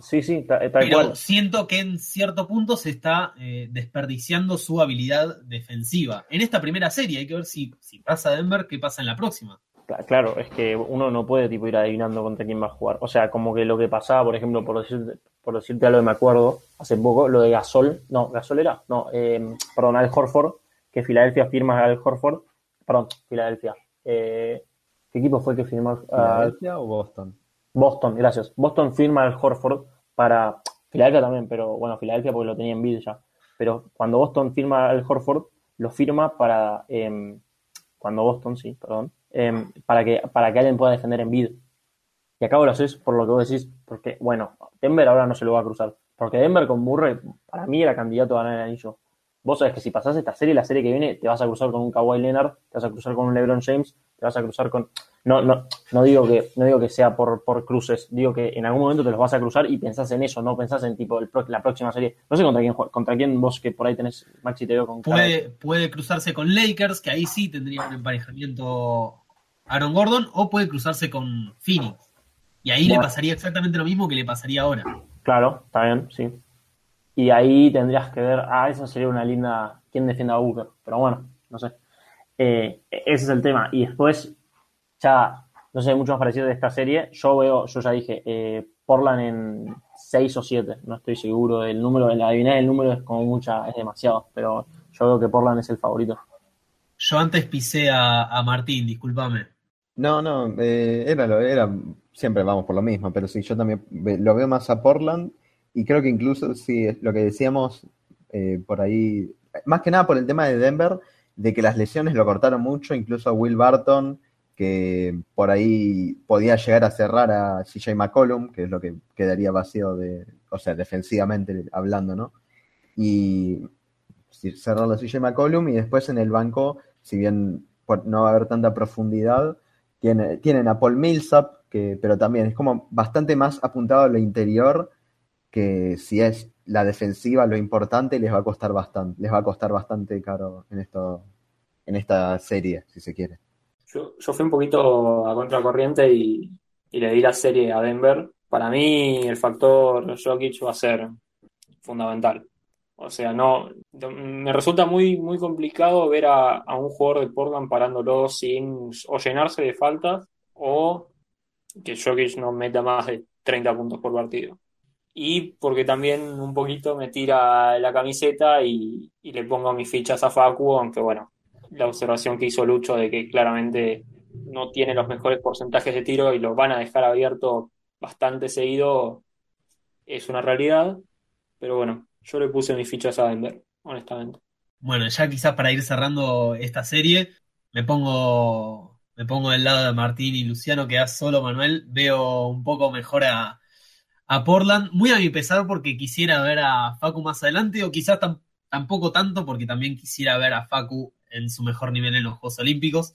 Speaker 3: Sí, sí, tal
Speaker 1: Pero siento que en cierto punto se está eh, desperdiciando su habilidad defensiva. En esta primera serie hay que ver si, si pasa Denver, qué pasa en la próxima.
Speaker 3: Claro, es que uno no puede tipo ir adivinando contra quién va a jugar. O sea, como que lo que pasaba, por ejemplo, por decirte, por decirte algo que me acuerdo, hace poco, lo de Gasol, no, Gasol era, no, eh, perdón, Al Horford, que Filadelfia firma a Al Horford, perdón, Filadelfia. Eh, ¿Qué equipo fue que firmó?
Speaker 2: ¿Filadelfia o Boston?
Speaker 3: Boston, gracias. Boston firma al Horford para. Filadelfia también, pero bueno, Filadelfia porque lo tenía en bid ya. Pero cuando Boston firma al Horford, lo firma para. Em, cuando Boston, sí, perdón. Em, para, que, para que alguien pueda defender en bid. Y acabo lo haces por lo que vos decís, porque, bueno, Denver ahora no se lo va a cruzar. Porque Denver con Murray, para mí era candidato a ganar el anillo vos sabés que si pasás esta serie, la serie que viene, te vas a cruzar con un Kawhi Leonard, te vas a cruzar con un LeBron James, te vas a cruzar con. No, no, no digo que, no digo que sea por, por cruces, digo que en algún momento te los vas a cruzar y pensás en eso, no pensás en tipo el la próxima serie. No sé contra quién contra quién vos que por ahí tenés Maxi te veo con
Speaker 1: puede, puede cruzarse con Lakers, que ahí sí tendría un emparejamiento Aaron Gordon, o puede cruzarse con Phoenix. Y ahí le pasaría exactamente lo mismo que le pasaría ahora.
Speaker 3: Claro, está bien, sí. Y ahí tendrías que ver, ah, eso sería una linda, ¿quién defiende a Booker? Pero bueno, no sé. Eh, ese es el tema. Y después, ya, no sé, mucho más parecido de esta serie. Yo veo, yo ya dije, eh, Portland en 6 o 7, no estoy seguro del número, la adivinar el número es como mucha, es demasiado, pero yo veo que Portland es el favorito.
Speaker 1: Yo antes pisé a, Martín, discúlpame.
Speaker 2: No, no, eh, era lo, era, siempre vamos por lo mismo, pero sí, yo también lo veo más a Portland y creo que incluso, sí, lo que decíamos eh, por ahí, más que nada por el tema de Denver, de que las lesiones lo cortaron mucho, incluso a Will Barton, que por ahí podía llegar a cerrar a CJ McCollum, que es lo que quedaría vacío de, o sea, defensivamente hablando, ¿no? Y cerrar a CJ McCollum y después en el banco, si bien no va a haber tanta profundidad, tiene, tienen a Paul Millsap, que, pero también es como bastante más apuntado a lo interior que si es la defensiva lo importante, les va a costar bastante, les va a costar bastante caro en esto, en esta serie, si se quiere.
Speaker 4: Yo, fui un poquito a contracorriente y, y le di la serie a Denver. Para mí el factor Jokic va a ser fundamental. O sea, no me resulta muy, muy complicado ver a, a, un jugador de Portland parándolo sin o llenarse de faltas o que Jokic no meta más de 30 puntos por partido y porque también un poquito me tira la camiseta y, le pongo mis fichas a Facu, aunque bueno, la observación que hizo Lucho de que claramente no tiene los mejores porcentajes de tiro y lo van a dejar abierto bastante seguido, es una realidad. Pero bueno, yo le puse mis fichas a Denver, honestamente.
Speaker 1: Bueno, ya quizás para ir cerrando esta serie, me pongo, me pongo del lado de Martín y Luciano, que solo Manuel. Veo un poco mejor a, a Portland, muy a mi pesar porque quisiera ver a Facu más adelante, o quizás tampoco tanto porque también quisiera ver a Facu en su mejor nivel en los Juegos Olímpicos.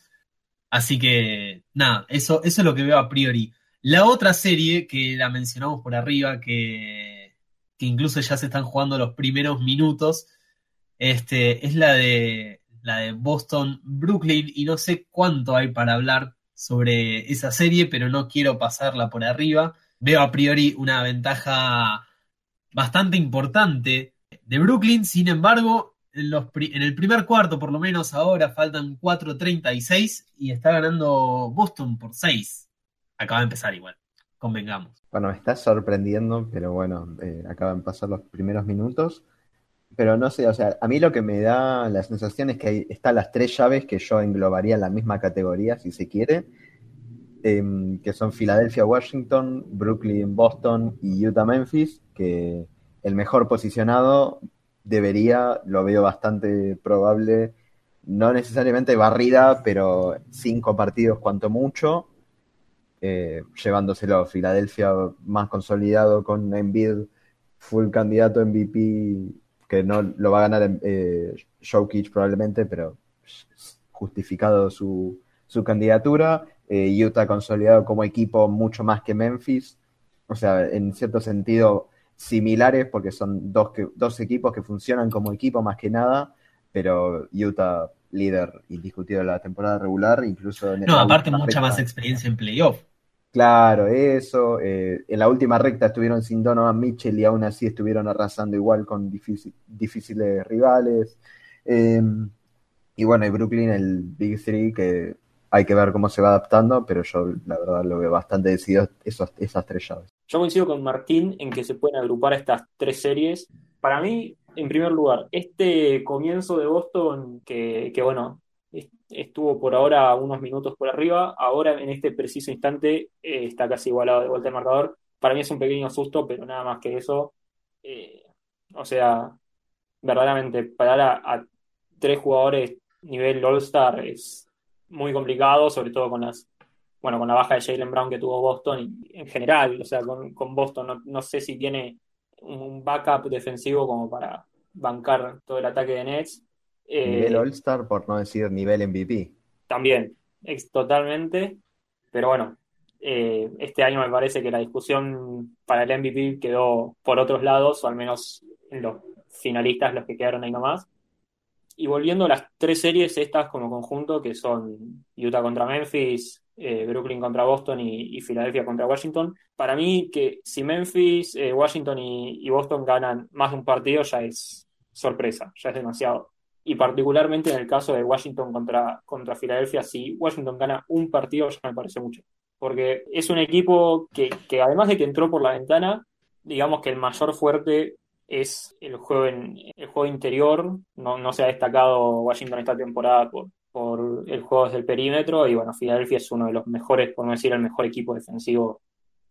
Speaker 1: Así que, nada, eso, eso es lo que veo a priori. La otra serie que la mencionamos por arriba, que, que incluso ya se están jugando los primeros minutos, este, es la de, la de Boston-Brooklyn y no sé cuánto hay para hablar sobre esa serie, pero no quiero pasarla por arriba. Veo a priori una ventaja bastante importante de Brooklyn, sin embargo, en, el primer cuarto, por lo menos ahora, faltan 4.36 y está ganando Boston por 6. Acaba de empezar igual, convengamos.
Speaker 2: Bueno, me está sorprendiendo, pero bueno, eh, acaban de pasar los primeros minutos. Pero no sé, o sea, a mí lo que me da la sensación es que están las tres llaves que yo englobaría en la misma categoría, si se quiere, em, que son Filadelfia, Washington, Brooklyn, Boston y Utah, Memphis, que el mejor posicionado debería, lo veo bastante probable, no necesariamente barrida, pero cinco partidos cuanto mucho, eh, llevándoselo a Filadelfia más consolidado con Embiid, full candidato MVP, que no lo va a ganar eh, probablemente, pero justificado su, su candidatura. Eh, Utah consolidado como equipo mucho más que Memphis. O sea, en cierto sentido, similares porque son dos, que, dos equipos que funcionan como equipo más que nada, pero Utah líder indiscutido de la temporada regular, incluso en
Speaker 1: No, aparte mucha más experiencia en playoff.
Speaker 2: Claro, eso. Eh, en la última recta estuvieron sin Donovan Mitchell y aún así estuvieron arrasando igual con difíciles rivales. Eh, y bueno, y Brooklyn, el Big Three, que hay que ver cómo se va adaptando, pero yo la verdad lo veo bastante decidido esos, esas tres llaves.
Speaker 4: Yo coincido con Martín en que se pueden agrupar estas tres series. Para mí, en primer lugar, este comienzo de Boston, que, bueno, estuvo por ahora unos minutos por arriba, ahora en este preciso instante eh, está casi igualado de vuelta el marcador. Para mí es un pequeño susto, pero nada más que eso. Eh, o sea, verdaderamente parar a tres jugadores nivel All-Star es muy complicado, sobre todo con las bueno, con la baja de Jalen Brown que tuvo Boston y en general, o sea, con, Boston no, sé si tiene un backup defensivo como para bancar todo el ataque de Nets.
Speaker 2: nivel eh, All-Star, por no decir nivel MVP.
Speaker 4: También, totalmente, pero bueno, eh, este año me parece que la discusión para el MVP quedó por otros lados, o al menos en los finalistas, los que quedaron ahí nomás. Y volviendo a las tres series estas como conjunto, que son Utah contra Memphis, eh, Brooklyn contra Boston y, Filadelfia contra Washington, para mí que si Memphis, eh, Washington y, Boston ganan más de un partido ya es sorpresa, ya es demasiado. Y particularmente en el caso de Washington contra, contra Filadelfia, si Washington gana un partido ya me parece mucho. Porque es un equipo que, que además de que entró por la ventana, digamos que el mayor fuerte es el juego, en, el juego interior. No, no se ha destacado Washington esta temporada por, por el juego desde el perímetro. Y bueno, Philadelphia es uno de los mejores, por no decir el mejor equipo defensivo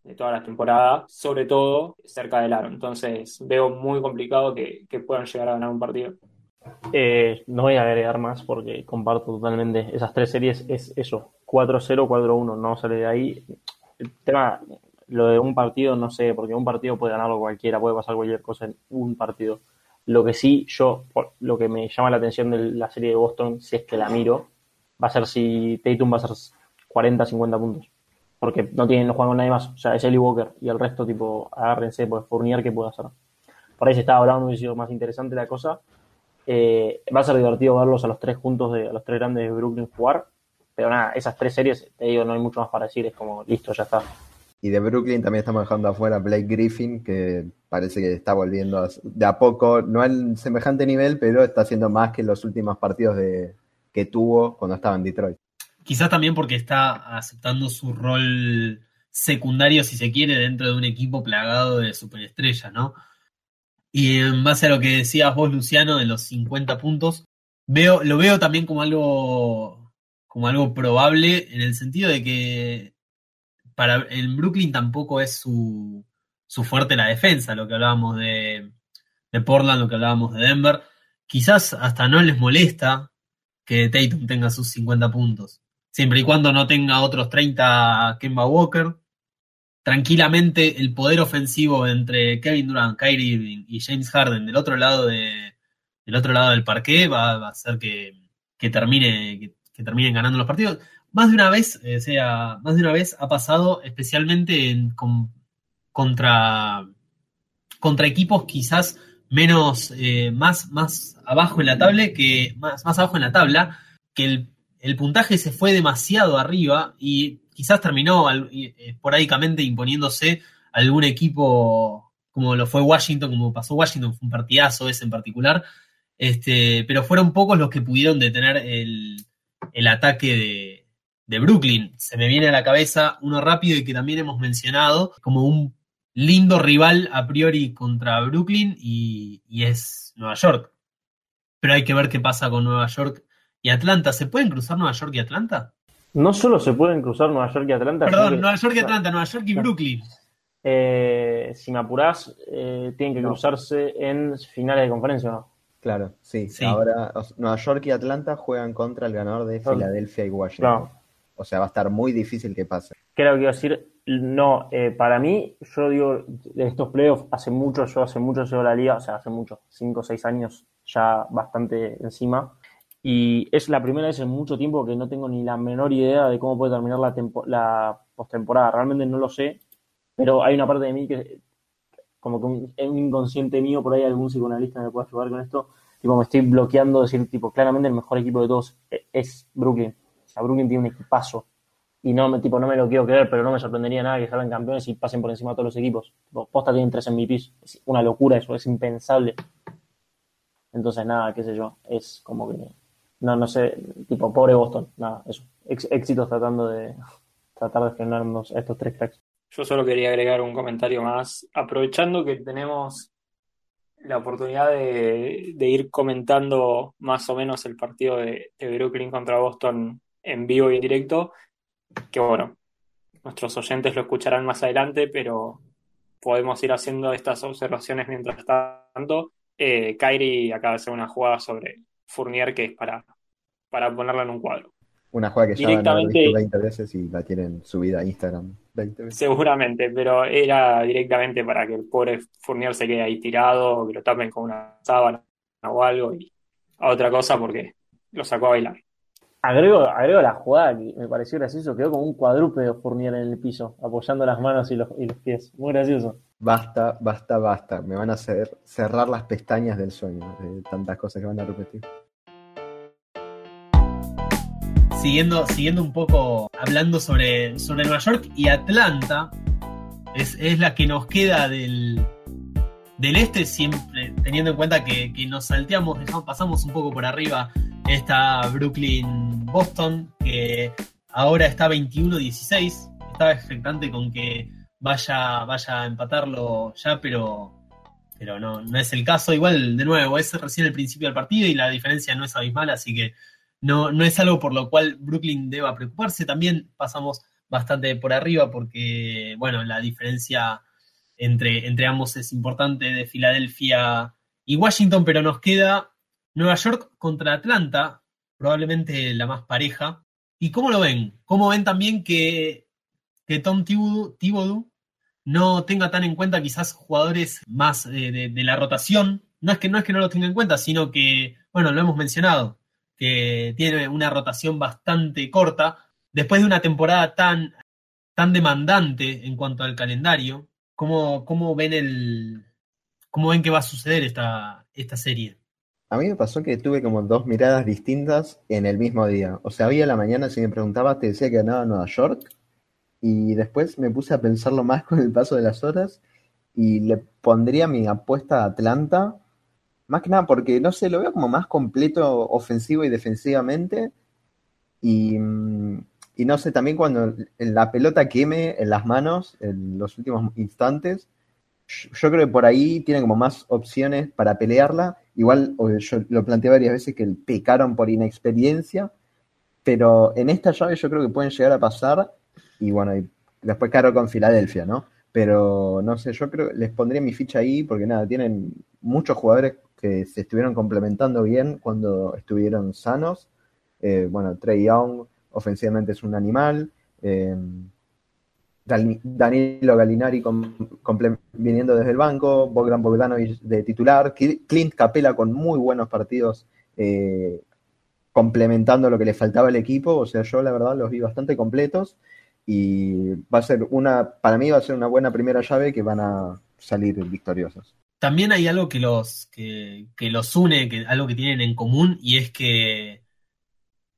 Speaker 4: de toda la temporada, sobre todo cerca del aro. Entonces veo muy complicado que, puedan llegar a ganar un partido.
Speaker 3: Eh, no voy a agregar más porque comparto totalmente esas tres series. Es eso, 4-0, 4-1, no sale de ahí. El tema, lo de un partido, no sé, porque un partido puede ganarlo cualquiera, puede pasar cualquier cosa en un partido. Lo que sí, yo, lo que me llama la atención de la serie de Boston, si es que la miro, va a ser si Tatum va a ser 40, 50 puntos. Porque no tienen, no juegan con nadie más. O sea, es Eli Walker y el resto, tipo, agárrense, pues Fournier, ¿qué puede hacer? Por ahí se estaba hablando, hubiese sido más interesante la cosa. Eh, va a ser divertido verlos a los tres juntos, de, a los tres grandes de Brooklyn jugar. Pero nada, esas tres series, te digo, no hay mucho más para decir, es como, listo, ya está.
Speaker 2: Y de Brooklyn también estamos dejando afuera Blake Griffin, que parece que está volviendo de a poco, no al semejante nivel, pero está haciendo más que los últimos partidos de, que tuvo cuando estaba en Detroit.
Speaker 1: Quizás también porque está aceptando su rol secundario, si se quiere, dentro de un equipo plagado de superestrellas, ¿no? Y en base a lo que decías vos, Luciano, de los 50 puntos, veo, lo veo también como algo como algo probable en el sentido de que para Brooklyn tampoco es su, su fuerte la defensa, lo que hablábamos de, de Portland, lo que hablábamos de Denver. Quizás hasta no les molesta que Tatum tenga sus 50 puntos, siempre y cuando no tenga otros 30 Kemba Walker. Tranquilamente el poder ofensivo entre Kevin Durant, Kyrie Irving y James Harden del otro lado de, del otro lado del parque va, a hacer que, termine que, que, terminen ganando los partidos. Más de una vez, eh, sea, más de una vez ha pasado, especialmente en, contra, contra equipos quizás menos, eh, más, más abajo en la tabla, que, más, más abajo en la tabla, que el, el puntaje se fue demasiado arriba y quizás terminó eh, esporádicamente imponiéndose algún equipo como lo fue Washington, como pasó Washington, fue un partidazo ese en particular, este, pero fueron pocos los que pudieron detener el, el ataque de, de Brooklyn. Se me viene a la cabeza uno rápido y que también hemos mencionado como un lindo rival a priori contra Brooklyn y, es Nueva York. Pero hay que ver qué pasa con Nueva York y Atlanta. ¿Se pueden cruzar Nueva York y Atlanta?
Speaker 3: No solo se pueden cruzar Nueva York y Atlanta.
Speaker 1: Perdón, Nueva York y Atlanta, Nueva York y Brooklyn.
Speaker 3: Eh, si me apurás, eh, tienen que cruzarse en finales de conferencia, ¿no?
Speaker 2: Claro, sí. Ahora Nueva York y Atlanta juegan contra el ganador de Filadelfia y Washington. O sea, va a estar muy difícil que pase.
Speaker 3: Creo que iba a decir, no, eh, para mí, yo digo, de estos playoffs, hace mucho, yo hace mucho llevo la liga, o sea, hace mucho, cinco o seis años ya bastante encima. Y es la primera vez en mucho tiempo que no tengo ni la menor idea de cómo puede terminar la, la postemporada. Realmente no lo sé, pero hay una parte de mí que, como que un, un inconsciente mío, por ahí algún psicoanalista me puede ayudar con esto, tipo, me estoy bloqueando, decir, tipo, claramente el mejor equipo de todos e, es Brooklyn sea, Brooklyn tiene un equipazo. Y no me, tipo, no me lo quiero creer, pero no me sorprendería nada que salgan campeones y pasen por encima de todos los equipos. Posta tienen tres MVPs. Es una locura eso, es impensable. Entonces, nada, qué sé yo. Es como que. No, no sé, tipo, pobre Boston. Nada, eso. éxitos tratando de tratar de frenarnos estos tres cracks.
Speaker 4: Yo solo quería agregar un comentario más. Aprovechando que tenemos la oportunidad de, ir comentando más o menos el partido de Brooklyn contra Boston en vivo y en directo, que bueno, nuestros oyentes lo escucharán más adelante, pero podemos ir haciendo estas observaciones mientras tanto. Eh, Kairi acaba de hacer una jugada sobre Fournier que es para, para ponerla en un cuadro.
Speaker 2: Una jugada que ya Directamente, visto 20 veces y la tienen subida a Instagram 20 veces.
Speaker 4: Seguramente, pero era directamente para que el pobre Fournier se quede ahí tirado, que lo tapen con una sábana o algo y a otra cosa porque lo sacó a bailar.
Speaker 3: Agrego, agrego la jugada que me pareció gracioso, quedó como un cuadrúpedo Fournier en el piso, apoyando las manos y los, y los pies. Muy gracioso.
Speaker 2: Basta, basta, basta. Me van a hacer cerrar las pestañas del sueño de tantas cosas que van a repetir.
Speaker 1: Siguiendo, siguiendo un poco hablando sobre, sobre Nueva York y Atlanta, es, es la que nos queda del, del este, siempre teniendo en cuenta que, que nos salteamos, pasamos un poco por arriba esta Brooklyn-Boston, que ahora está 21-16. Estaba expectante con que vaya, vaya a empatarlo ya, pero, pero no, no es el caso. Igual, de nuevo, es recién el principio del partido y la diferencia no es abismal, así que no, no es algo por lo cual Brooklyn deba preocuparse. También pasamos bastante por arriba porque, bueno, la diferencia entre, entre ambos es importante de Filadelfia y Washington, pero nos queda Nueva York contra Atlanta, probablemente la más pareja. ¿Y cómo lo ven? ¿Cómo ven también que, que Tom Thibodeau no tenga tan en cuenta quizás jugadores más de, la rotación? No es, que, no es que no lo tenga en cuenta, sino que, bueno, lo hemos mencionado, que tiene una rotación bastante corta. Después de una temporada tan, tan demandante en cuanto al calendario, ¿cómo, cómo ven el, cómo ven que va a suceder esta, esta serie?
Speaker 2: A mí me pasó que tuve como dos miradas distintas en el mismo día. O sea, había la mañana, si me preguntabas, te decía que ganaba Nueva York. Y después me puse a pensarlo más con el paso de las horas. Y le pondría mi apuesta a Atlanta. Más que nada porque, no sé, lo veo como más completo ofensivo y defensivamente. Y, y no sé, también cuando la pelota queme en las manos en los últimos instantes, yo creo que por ahí tiene como más opciones para pelearla Igual yo lo planteé varias veces que pecaron por inexperiencia, pero en esta llave yo creo que pueden llegar a pasar y bueno, después caro con Filadelfia, ¿no? Pero no sé, yo creo les pondría mi ficha ahí porque nada, tienen muchos jugadores que se estuvieron complementando bien cuando estuvieron sanos. Eh, bueno, Trey Young ofensivamente es un animal. Eh, Danilo Galinari viniendo desde el banco, Bogdan Bogdanovic de titular, Clint Capela con muy buenos partidos eh, complementando lo que le faltaba al equipo, o sea, yo la verdad los vi bastante completos y va a ser una, para mí va a ser una buena primera llave que van a salir victoriosos.
Speaker 1: También hay algo que los, que, los une, que, algo que tienen en común, y es que,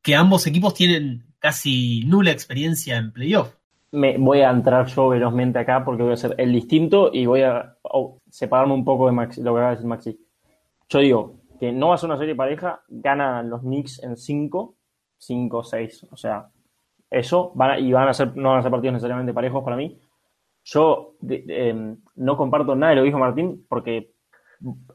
Speaker 1: que ambos equipos tienen casi nula experiencia en playoff.
Speaker 3: Me voy a entrar yo velozmente acá porque voy a hacer el distinto y voy a separarme un poco de Maxi, lo que va a decir Maxi. Yo digo que no va a ser una serie pareja, ganan los Knicks en 5, 5, 6, o sea, eso, van y van a ser, no van a ser partidos necesariamente parejos para mí. Yo em, no comparto nada de lo que dijo Martín, porque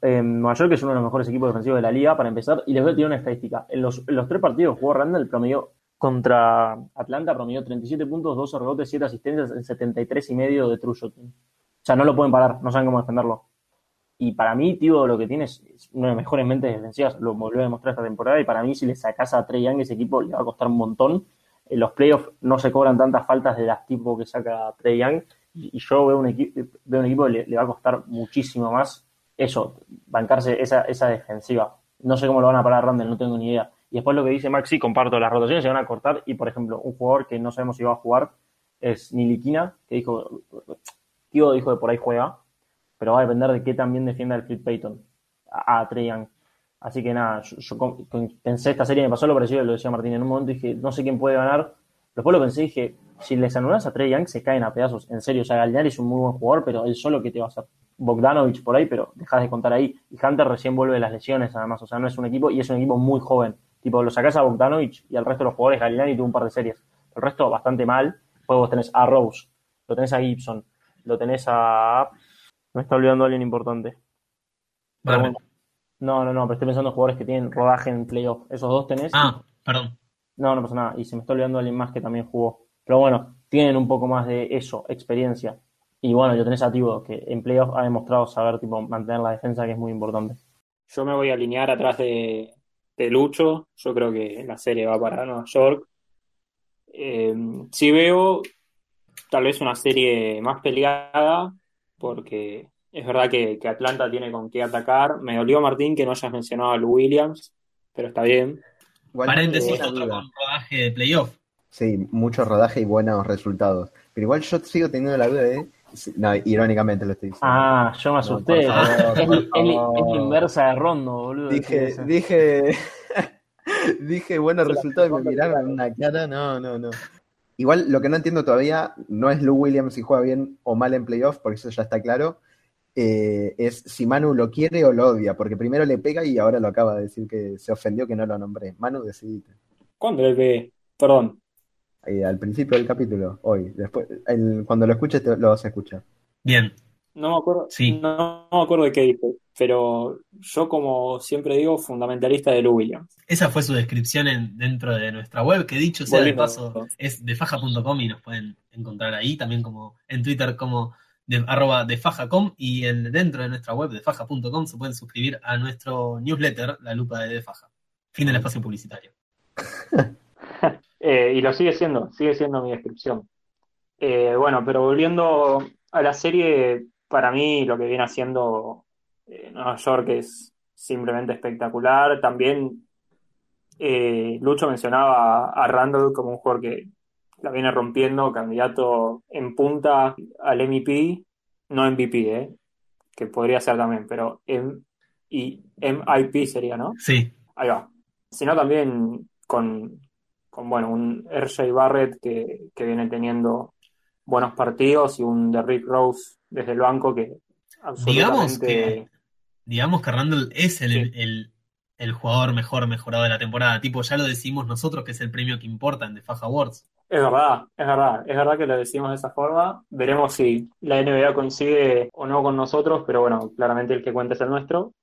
Speaker 3: eh, Nueva York es uno de los mejores equipos defensivos de la liga, para empezar, y les voy a tirar una estadística. En los, tres partidos jugó Randall, promedio contra Atlanta, promedio 37 puntos, 12 rebotes, 7 asistencias, en 73 y medio de true. O sea, no lo pueden parar, no saben cómo defenderlo. Y para mí, tío, lo que tiene es una de las mejores mentes defensivas, lo volvió a demostrar esta temporada, y para mí, si le sacas a Trey Young, ese equipo le va a costar un montón en los playoffs no se cobran tantas faltas de las tipo que saca Trey Young y, yo veo un, equipo veo un equipo que le, va a costar muchísimo más eso, bancarse esa, esa defensiva. No sé cómo lo van a parar Randall, no tengo ni idea. Y después lo que dice Maxi, comparto, las rotaciones se van a cortar y, por ejemplo, un jugador que no sabemos si va a jugar es Niliquina, que dijo, tío dijo que por ahí juega, pero va a depender de qué también defienda el Flip Payton a, a Trey Young. Así que nada, yo, pensé esta serie, me pasó lo parecido, lo decía Martín, en un momento dije, no sé quién puede ganar. Después lo pensé y dije, si les anulas a Trey Young se caen a pedazos. En serio, o sea, Gallinari es un muy buen jugador, pero él solo que te va a hacer. Bogdanovich por ahí, pero dejas de contar ahí. Y Hunter recién vuelve de las lesiones, además. O sea, no es un equipo, y es un equipo muy joven. Tipo, lo sacás a Bogdanovich y al resto de los jugadores, Gallinari tuvo un par de series. El resto bastante mal. Después vos tenés a Rose, lo tenés a Gibson, lo tenés a. Me está olvidando alguien importante.
Speaker 1: Bueno,
Speaker 3: no, no, no, pero estoy pensando en jugadores que tienen rodaje en playoff. Esos dos tenés.
Speaker 1: Ah, perdón.
Speaker 3: No, no pasa nada. Y se me está olvidando alguien más que también jugó. Pero bueno, tienen un poco más de eso, experiencia. Y bueno, yo tenés a Tibo, que en playoff ha demostrado saber tipo mantener la defensa, que es muy importante.
Speaker 4: Yo me voy a alinear atrás de, Lucho. Yo creo que la serie va para Nueva York. Eh, si veo tal vez una serie más peleada, porque es verdad que, Atlanta tiene con qué atacar. Me dolió, Martín, que no hayas mencionado a Lou Williams, pero está bien.
Speaker 1: Paréntesis, otro con rodaje de playoff.
Speaker 2: Sí, mucho rodaje y buenos resultados. Pero igual yo sigo teniendo la duda de. No, irónicamente lo estoy diciendo.
Speaker 3: Ah, yo me asusté. es, la inversa de Rondo, boludo.
Speaker 2: Dije, dije, dije buenos resultados y me miraron en una cara. No, no, no. Igual lo que no entiendo todavía no es Lou Williams si juega bien o mal en playoff, porque eso ya está claro. Eh, es si Manu lo quiere o lo odia, porque primero le pega y ahora lo acaba de decir que se ofendió que no lo nombré. Manu, decidite.
Speaker 4: ¿Cuándo le pegué? Perdón.
Speaker 2: Al principio del capítulo, hoy. Después, cuando lo escuches lo vas a escuchar.
Speaker 1: Bien.
Speaker 4: No me acuerdo, sí. no, me acuerdo de qué dije, pero yo como siempre digo, fundamentalista de Lou Williams.
Speaker 1: Esa fue su descripción en, dentro de nuestra web, que dicho sea de paso, es defaja.com y nos pueden encontrar ahí, también como en Twitter como de, arroba de fajacom y en, dentro de nuestra web de faja.com se pueden suscribir a nuestro newsletter, La Lupa de, de Faja. Fin del espacio publicitario.
Speaker 4: Eh, y lo sigue siendo, sigue siendo mi descripción. Eh, bueno, pero volviendo a la serie, para mí lo que viene haciendo eh, Nueva York es simplemente espectacular. También Lucho mencionaba a Randall como un jugador que la viene rompiendo, candidato en punta al MVP, no MVP, ¿eh? que podría ser también, pero M y MIP sería, ¿no?
Speaker 1: Sí.
Speaker 4: Ahí va. Sino también con, con bueno, un RJ Barrett que, viene teniendo buenos partidos y un Derrick Rose desde el banco que
Speaker 1: Digamos que, digamos que Randall es el, el, jugador mejor mejorado de la temporada. Tipo, ya lo decimos nosotros que es el premio que importa en The Faja Awards.
Speaker 4: Es verdad, es verdad, es verdad que lo decimos de esa forma. Veremos si la NBA coincide o no con nosotros, pero bueno, claramente el que cuenta es el nuestro.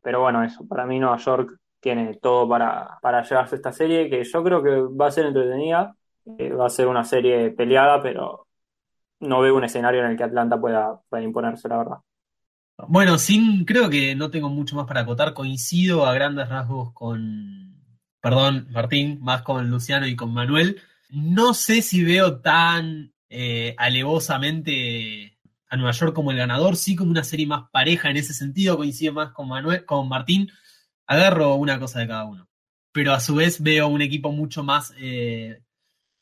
Speaker 4: Pero bueno, eso, para mí Nueva York, tiene todo para, para llevarse esta serie, que yo creo que va a ser entretenida, eh, va a ser una serie peleada, pero no veo un escenario en el que Atlanta pueda, imponerse, la verdad.
Speaker 1: Bueno, sin, creo que no tengo mucho más para acotar. Coincido a grandes rasgos con, perdón, Martín, más con Luciano y con Manuel. No sé si veo tan eh, alevosamente a Nueva York como el ganador, sí como una serie más pareja en ese sentido, coincido más con Manuel, con Martín. Agarro una cosa de cada uno. Pero a su vez veo un equipo mucho más eh,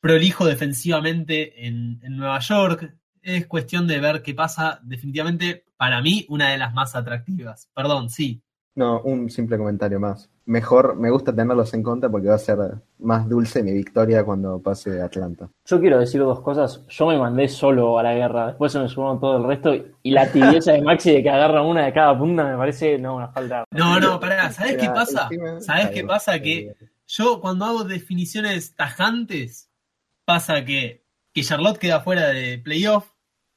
Speaker 1: prolijo defensivamente en, en Nueva York. Es cuestión de ver qué pasa. Definitivamente, para mí, una de las más atractivas. Perdón, sí.
Speaker 2: No, un simple comentario más. Mejor, me gusta tenerlos en contra porque va a ser más dulce mi victoria cuando pase Atlanta.
Speaker 3: Yo quiero decir dos cosas. Yo me mandé solo a la guerra, después se me sumaron todo el resto y la tibieza de Maxi de que agarra una de cada punta me parece, no, una falta.
Speaker 1: No, no, pará, ¿sabes qué pasa? ¿Sabes qué pasa? Que yo cuando hago definiciones tajantes, pasa que, que Charlotte queda fuera de playoff,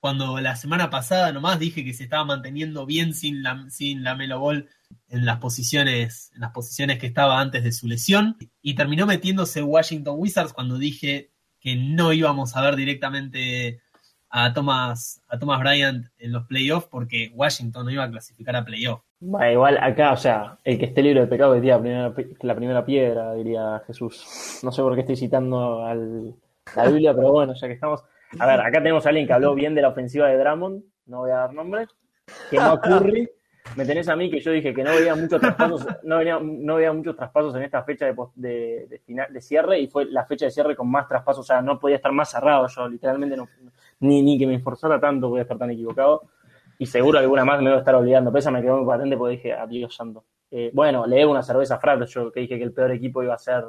Speaker 1: cuando la semana pasada nomás dije que se estaba manteniendo bien sin la, sin la Melo Ball en las posiciones, en las posiciones que estaba antes de su lesión, y terminó metiéndose Washington Wizards cuando dije que no íbamos a ver directamente a Thomas, a Thomas Bryant en los playoffs porque Washington no iba a clasificar a playoff.
Speaker 3: Bueno, igual acá, o sea, el que esté libre de pecado que tira la primera, piedra, diría Jesús. No sé por qué estoy citando la Biblia, pero bueno, ya que estamos. A ver, acá tenemos a alguien que habló bien de la ofensiva de Drummond, no voy a dar nombre, que no Curry. Me tenés a mí que yo dije que no veía muchos traspasos, no veía, no veía muchos traspasos en esta fecha de, de, de final, de cierre y fue la fecha de cierre con más traspasos, o sea, no podía estar más cerrado yo, literalmente no, ni, ni que me esforzara tanto podía estar tan equivocado. Y seguro alguna más me voy a estar olvidando. Esa me quedó muy patente porque dije, adiós santo. Eh, bueno, le debo una cerveza a yo que dije que el peor equipo iba a ser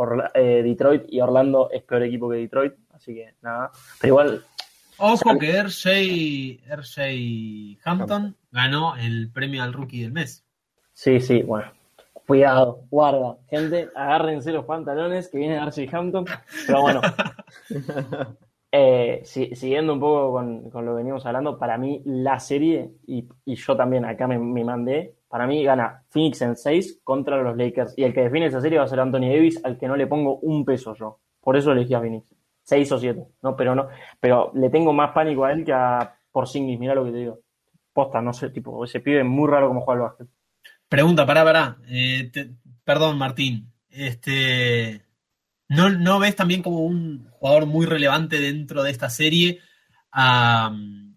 Speaker 3: Orla- eh, Detroit y Orlando es peor equipo que Detroit. Así que nada. Pero igual,
Speaker 1: Ojo que RJ, RJ Hampton ganó el premio al rookie del mes.
Speaker 3: sí, sí, bueno. Cuidado, guarda. Gente, agárrense los pantalones que viene Archie Hampton. Pero bueno, Eh, si- siguiendo un poco con, con lo que venimos hablando, para mí la serie, y, y yo también acá me, me mandé, para mí gana Phoenix en 6 contra los Lakers. Y el que define esa serie va a ser Anthony Davis, al que no le pongo un peso yo. Por eso elegí a Phoenix. 6 o 7, ¿no? Pero no, pero le tengo más pánico a él que a Porzingis, mira lo que te digo. Posta, no sé, tipo, ese pibe es muy raro como juega al básquet.
Speaker 1: Pregunta, pará, pará. Eh, te- perdón, Martín. Este, ¿no, ¿No ves también como un jugador muy relevante dentro de esta serie a um,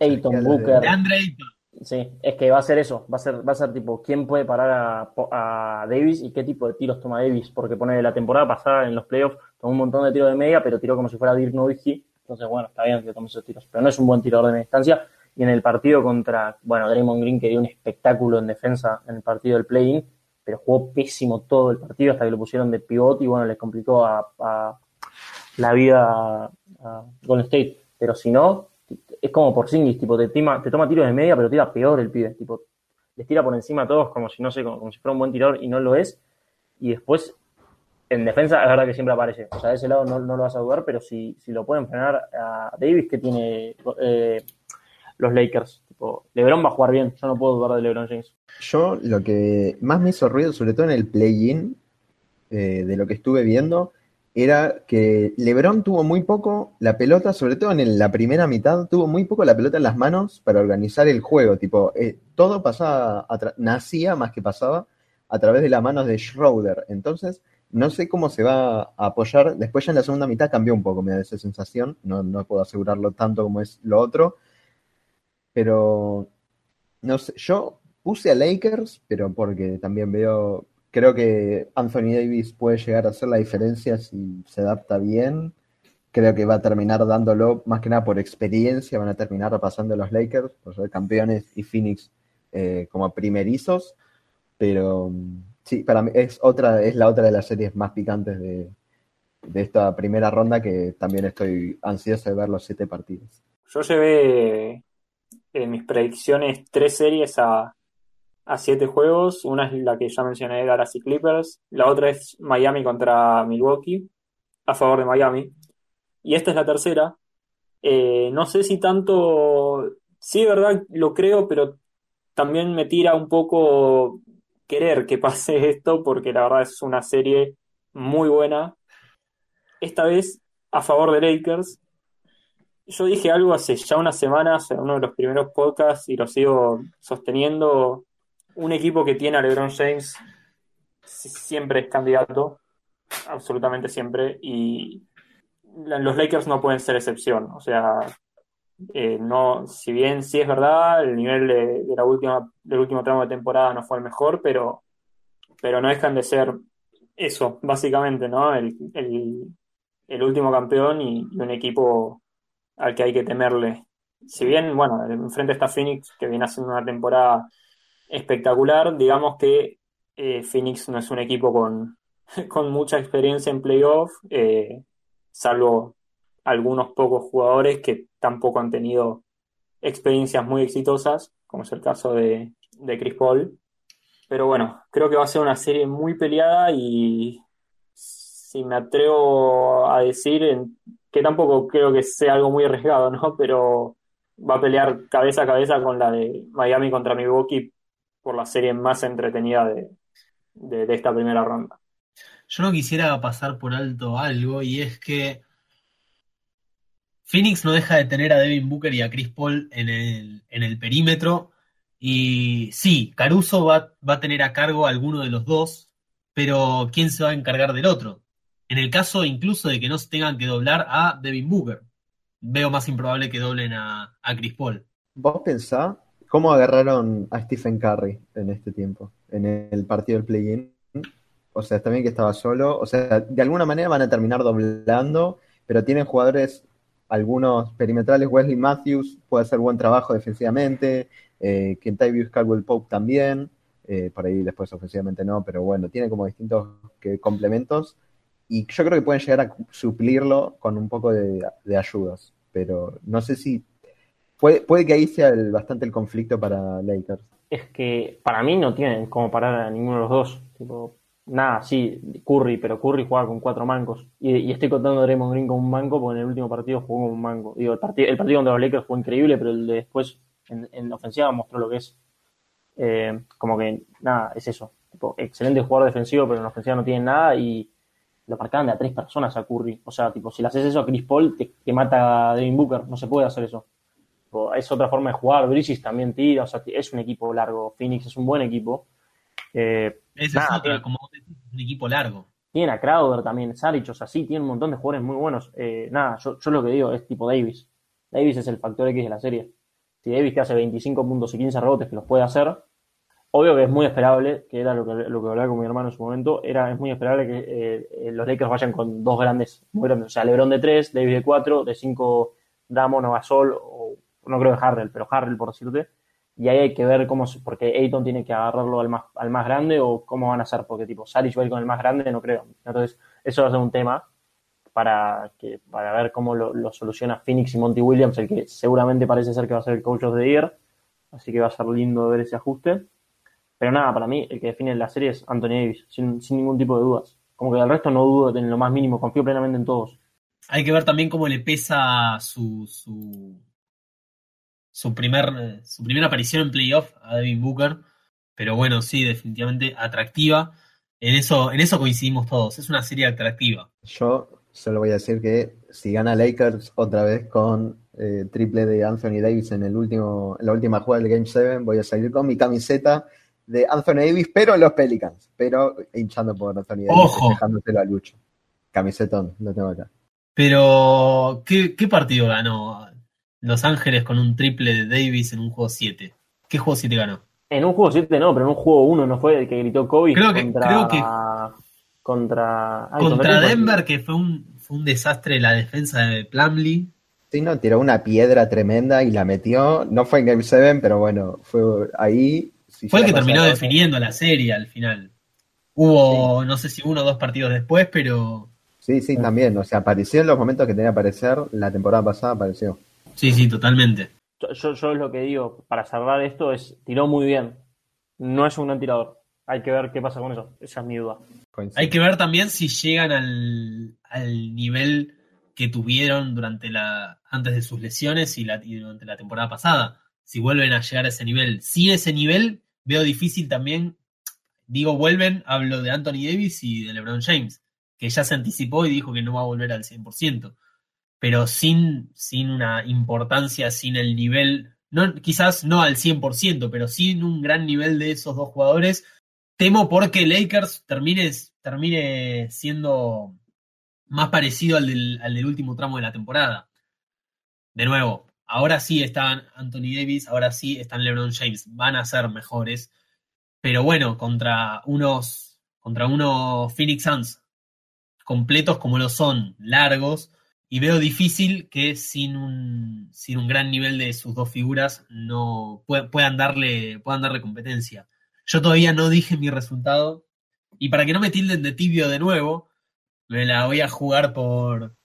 Speaker 3: Ayton, Booker.
Speaker 1: de Andre Ayton?
Speaker 3: Sí, es que va a ser eso, va a ser, va a ser tipo, ¿quién puede parar a, Davis y qué tipo de tiros toma Davis? Porque pone la temporada pasada en los playoffs, tomó un montón de tiros de media, pero tiró como si fuera Dirk Nowitzki, entonces bueno, está bien que tome esos tiros, pero no es un buen tirador de distancia, y en el partido contra, bueno, Draymond Green que dio un espectáculo en defensa en el partido del play-in, pero jugó pésimo todo el partido hasta que lo pusieron de pivot y bueno, les complicó a, la vida a Golden State, pero si no, es como por Singis, tipo, te, toma tiros de media, pero tira peor el pibe, tipo, les tira por encima a todos como si, no sé, como, si fuera un buen tirador y no lo es. Y después, en defensa, es verdad que siempre aparece. O sea, de ese lado no, no lo vas a dudar, pero si, si lo pueden frenar a Davis, que tiene eh, los Lakers. Tipo, LeBron va a jugar bien, yo no puedo dudar de LeBron James.
Speaker 2: Yo lo que más me hizo ruido, sobre todo en el play-in, eh, de lo que estuve viendo, era que LeBron tuvo muy poco la pelota, sobre todo en la primera mitad, tuvo muy poco la pelota en las manos para organizar el juego. Tipo, eh, todo pasaba, nacía más que pasaba a través de las manos de Schroeder. Entonces, no sé cómo se va a apoyar. Después ya en la segunda mitad cambió un poco, me da esa sensación. No, no puedo asegurarlo tanto como es lo otro. Pero no sé, yo puse a Lakers, pero porque también veo, creo que Anthony Davis puede llegar a hacer la diferencia si se adapta bien. Creo que va a terminar dándolo, más que nada por experiencia, van a terminar pasando los Lakers, por ser campeones y Phoenix eh, como primerizos. Pero mm, sí, para mí es otra, es la otra de las series más picantes de, de esta primera ronda que también estoy ansioso de ver los siete partidos.
Speaker 4: Yo llevé en mis predicciones tres series a, a siete juegos. Una es la que ya mencioné, Dallas y Clippers. La otra es Miami contra Milwaukee, a favor de Miami. Y esta es la tercera. Eh, no sé si tanto, sí, verdad, lo creo, pero también me tira un poco querer que pase esto porque la verdad es una serie muy buena. Esta vez a favor de Lakers. Yo dije algo hace ya unas semanas en uno de los primeros podcasts y lo sigo sosteniendo. Un equipo que tiene a LeBron James siempre es candidato, absolutamente siempre, y los Lakers no pueden ser excepción. O sea, eh, no, si bien sí es verdad, el nivel de, la última, del último tramo de temporada no fue el mejor, pero, pero no dejan de ser eso, básicamente, ¿no? El, el, último campeón y, un equipo al que hay que temerle. Si bien, bueno, enfrente está Phoenix, que viene haciendo una temporada espectacular, digamos que eh, Phoenix no es un equipo con, con mucha experiencia en playoff, eh, salvo algunos pocos jugadores que tampoco han tenido experiencias muy exitosas, como es el caso de, de Chris Paul. Pero bueno, creo que va a ser una serie muy peleada y si me atrevo a decir, que tampoco creo que sea algo muy arriesgado, ¿no? Pero va a pelear cabeza a cabeza con la de Miami contra Milwaukee por la serie más entretenida de, de esta primera ronda.
Speaker 1: Yo no quisiera pasar por alto algo y es que Phoenix no deja de tener a Devin Booker y a Chris Paul en el, en el perímetro. Y sí, Caruso va, va, a tener a cargo a alguno de los dos, pero ¿quién se va a encargar del otro? En el caso incluso de que no se tengan que doblar a Devin Booker, veo más improbable que doblen a, a Chris Paul.
Speaker 2: ¿Vos pensás cómo agarraron a Stephen Curry en este tiempo, en el partido del play-in? O sea, está bien que estaba solo, o sea, de alguna manera van a terminar doblando, pero tienen jugadores algunos perimetrales, Wesley Matthews puede hacer buen trabajo defensivamente, eh, Kentavious Caldwell Pope también, eh, por ahí después ofensivamente no, pero bueno, tiene como distintos complementos. Y yo creo que pueden llegar a suplirlo con un poco de, ayudas, pero no sé si puede, puede que ahí sea bastante el conflicto para Lakers.
Speaker 3: Es que para mí no tienen como parar a ninguno de los dos. Tipo, Nada, sí, Curry, pero Curry juega con cuatro mancos. Y, estoy contando a Draymond Green como un manco porque en el último partido jugó como un manco. Digo, el partido, el partido contra los Lakers fue increíble, pero el de después en, en ofensiva mostró lo que es. Eh, como que, nada, es eso. Tipo, excelente jugador defensivo, pero en ofensiva no tiene nada y lo marcaban de a tres personas a Curry. O sea, tipo, si le haces eso a Chris Paul, te, mata a Devin Booker. No se puede hacer eso. Es otra forma de jugar. Bridges también tira. O sea, es un equipo largo. Phoenix es un buen equipo.
Speaker 1: Eh, es como un equipo largo.
Speaker 3: Tiene a Crowder también, Saric, o sea, sí, tiene un montón de jugadores muy buenos. Eh, nada, yo, lo que digo es tipo Davis. Davis es el factor X de la serie. Si Davis te hace 25 puntos y 15 rebotes, que los puede hacer, obvio que es muy esperable, que era lo que, lo que hablaba con mi hermano en su momento, era, es muy esperable que eh, los Lakers vayan con dos grandes, muy grandes. O sea, LeBron de 3, Davis de 4, de 5 Damon o Gasol, o no creo que Harrell, pero Harrell por decirte y ahí hay que ver cómo, porque Ayton tiene que agarrarlo al más, al más grande o cómo van a hacer, porque tipo Saric va a ir con el más grande, no creo. Entonces, eso va a ser un tema para, que, para ver cómo lo, soluciona Phoenix y Monty Williams, el que seguramente parece ser que va a ser el coach of the year, así que va a ser lindo ver ese ajuste. Pero nada, para mí el que define la serie es Anthony Davis, sin, ningún tipo de dudas. Como que del resto no dudo en lo más mínimo, confío plenamente en todos.
Speaker 1: Hay que ver también cómo le pesa su su, primer, su primera aparición en playoff a Devin Booker. Pero bueno, sí, definitivamente atractiva. En eso, en eso coincidimos todos. Es una serie atractiva.
Speaker 2: Yo solo voy a decir que si gana Lakers otra vez con eh, triple de Anthony Davis en el último, en la última jugada del Game 7, voy a salir con mi camiseta de Anthony Davis, pero en los Pelicans, pero hinchando por Anthony Davis, dejándoselo a Lucho. Camisetón, lo tengo acá.
Speaker 1: Pero, ¿qué, ¿qué, partido ganó? Los Ángeles con un triple de Davis en un juego 7. ¿Qué juego 7 ganó?
Speaker 3: En un juego 7 no, pero en un juego 1 no fue el que gritó Kobe
Speaker 1: creo que,
Speaker 3: contra...
Speaker 1: Creo que
Speaker 3: contra...
Speaker 1: contra Denver, que fue un, fue un desastre la defensa de Plumlee.
Speaker 2: Sí, no, tiró una piedra tremenda y la metió. No fue en Game 7, pero bueno, fue ahí.
Speaker 1: fue el que terminó definiendo la serie al final. Hubo, no sé si uno o dos partidos después, pero...
Speaker 2: Sí, sí, también. O sea, apareció en los momentos que tenía que aparecer. La temporada pasada apareció.
Speaker 1: Sí, sí, totalmente.
Speaker 3: Yo, yo lo que digo, para cerrar esto, es tiró muy bien. No es un gran tirador. Hay que ver qué pasa con eso. Esa es mi duda.
Speaker 1: Hay que ver también si llegan al, nivel que tuvieron durante la antes de sus lesiones y, la, durante la temporada pasada. Si vuelven a llegar a ese nivel. Sin ese nivel, veo difícil también digo vuelven, hablo de Anthony Davis y de LeBron James, que ya se anticipó y dijo que no va a volver al 100%, pero sin, sin una importancia, sin el nivel, no, quizás no al 100%, pero sin un gran nivel de esos dos jugadores. Temo porque Lakers termine, termine siendo más parecido al del, al del último tramo de la temporada. De nuevo, ahora sí están Anthony Davis, ahora sí están LeBron James, van a ser mejores, pero bueno, contra unos, contra unos Phoenix Suns completos como lo son, largos, y veo difícil que sin un, sin un gran nivel de sus dos figuras no puedan, darle, puedan darle competencia. Yo todavía no dije mi resultado, y para que no me tilden de tibio de nuevo, me la voy a jugar por,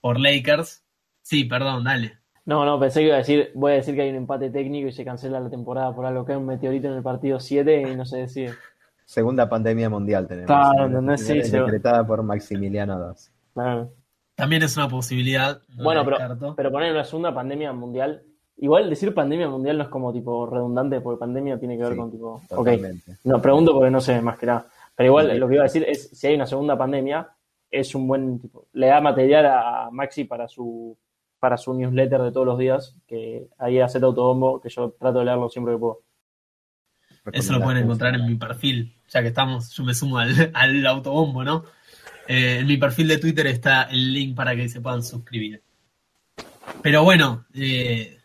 Speaker 1: por Lakers. Sí, perdón, dale.
Speaker 3: No, no, pensé que iba a decir, voy a decir que hay un empate técnico y se cancela la temporada por algo que hay un meteorito en el partido 7 y no se decide.
Speaker 2: Segunda pandemia mundial tenemos.
Speaker 3: Claro, no Sí,
Speaker 2: decretada por Maximiliano
Speaker 3: II.
Speaker 1: También es una posibilidad.
Speaker 3: bueno, pero, pero poner una segunda pandemia mundial. Igual decir pandemia mundial no es como tipo redundante, porque pandemia tiene que ver con tipo. Totalmente. No, pregunto porque no sé más que nada. Pero igual lo que iba a decir es: si hay una segunda pandemia, es un buen tipo. Le da material a Maxi para su para su newsletter de todos los días, que ahí hace autobombo, que yo trato de leerlo siempre que puedo.
Speaker 1: Eso lo pueden encontrar en mi perfil, ya que estamos, yo me sumo al, al autobombo, ¿no? Eh, en mi perfil de Twitter está el link para que se puedan suscribir. Pero bueno, eh,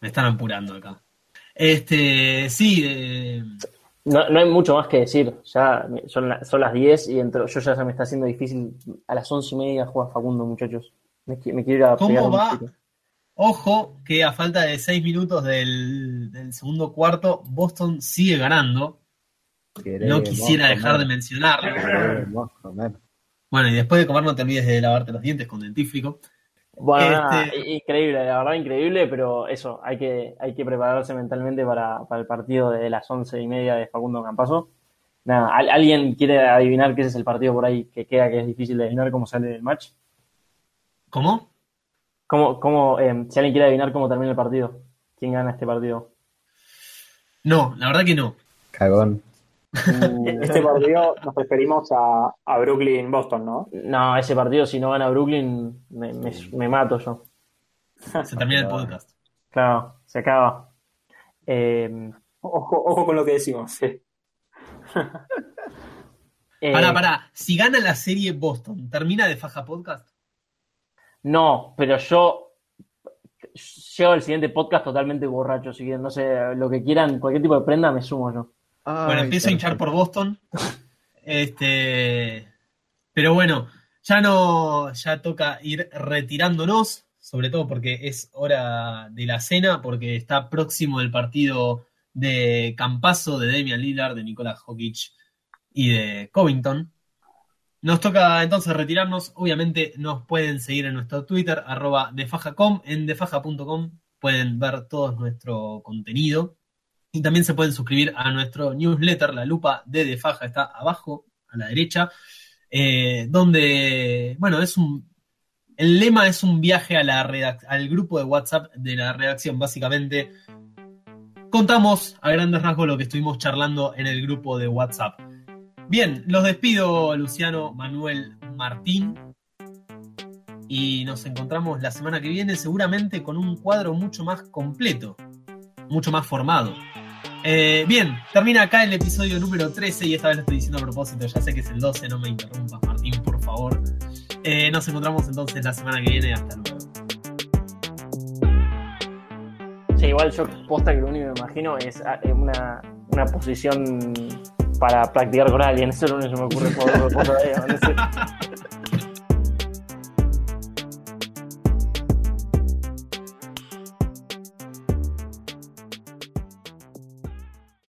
Speaker 1: me están apurando acá. Este, sí. Eh,
Speaker 3: no, no, hay mucho más que decir. Ya son, son las 10 y entro, yo ya se me está haciendo difícil. A las 11 y media juega Facundo, muchachos. Me, quiero ir a
Speaker 1: ¿Cómo va? Ojo que a falta de 6 minutos del, segundo cuarto, Boston sigue ganando. No quisiera dejar de mencionarlo. Bueno, y después de comer no te olvides de lavarte los dientes con dentífrico.
Speaker 3: Bueno, este, increíble, la verdad increíble, pero eso, hay que, hay que prepararse mentalmente para, el partido de las once y media de Facundo Campaso. Nada, ¿alguien quiere adivinar qué es el partido por ahí que queda que es difícil de adivinar cómo sale el match?
Speaker 1: ¿Cómo?
Speaker 3: ¿Cómo, cómo eh, si alguien quiere adivinar cómo termina el partido? ¿Quién gana este partido?
Speaker 1: No, la verdad que no.
Speaker 2: Cagón.
Speaker 4: Este partido nos referimos a, a Brooklyn-Boston, ¿no?
Speaker 3: No, ese partido si no gana Brooklyn me, mato yo.
Speaker 1: Se termina el podcast.
Speaker 3: Claro, se acaba.
Speaker 4: Eh, ojo, ojo con lo que decimos. Sí.
Speaker 1: eh, pará, pará. Si gana la serie Boston, ¿termina de faja podcast?
Speaker 3: No, pero yo llego al siguiente podcast totalmente borracho, así que no sé, lo que quieran, cualquier tipo de prenda me sumo yo.
Speaker 1: Bueno, empiezo a hinchar por Boston. Este, pero bueno, ya no, ya toca ir retirándonos, sobre todo porque es hora de la cena, porque está próximo el partido de Campaso, de Damian Lillard, de Nicolás Jokic y de Covington. Nos toca entonces retirarnos. Obviamente nos pueden seguir en nuestro Twitter, arroba defajacom, en defaja.com pueden ver todo nuestro contenido. Y también se pueden suscribir a nuestro newsletter, la lupa de Defaja está abajo, a la derecha, eh, donde, bueno, es un... El lema es un viaje a la al grupo de WhatsApp de la redacción, básicamente. Contamos a grandes rasgos lo que estuvimos charlando en el grupo de WhatsApp. Bien, los despido Luciano Manuel Martín y nos encontramos la semana que viene seguramente con un cuadro mucho más completo, mucho más formado. Eh, bien, termina acá el episodio número 13 y esta vez lo estoy diciendo a propósito, ya sé que es el 12, no me interrumpas Martín, por favor. Eh, nos encontramos entonces la semana que viene, hasta luego.
Speaker 3: Sí, igual yo posta que lo único que me imagino es ah, una, una posición para practicar con alguien. Eso es lo único que se me ocurre por, por, por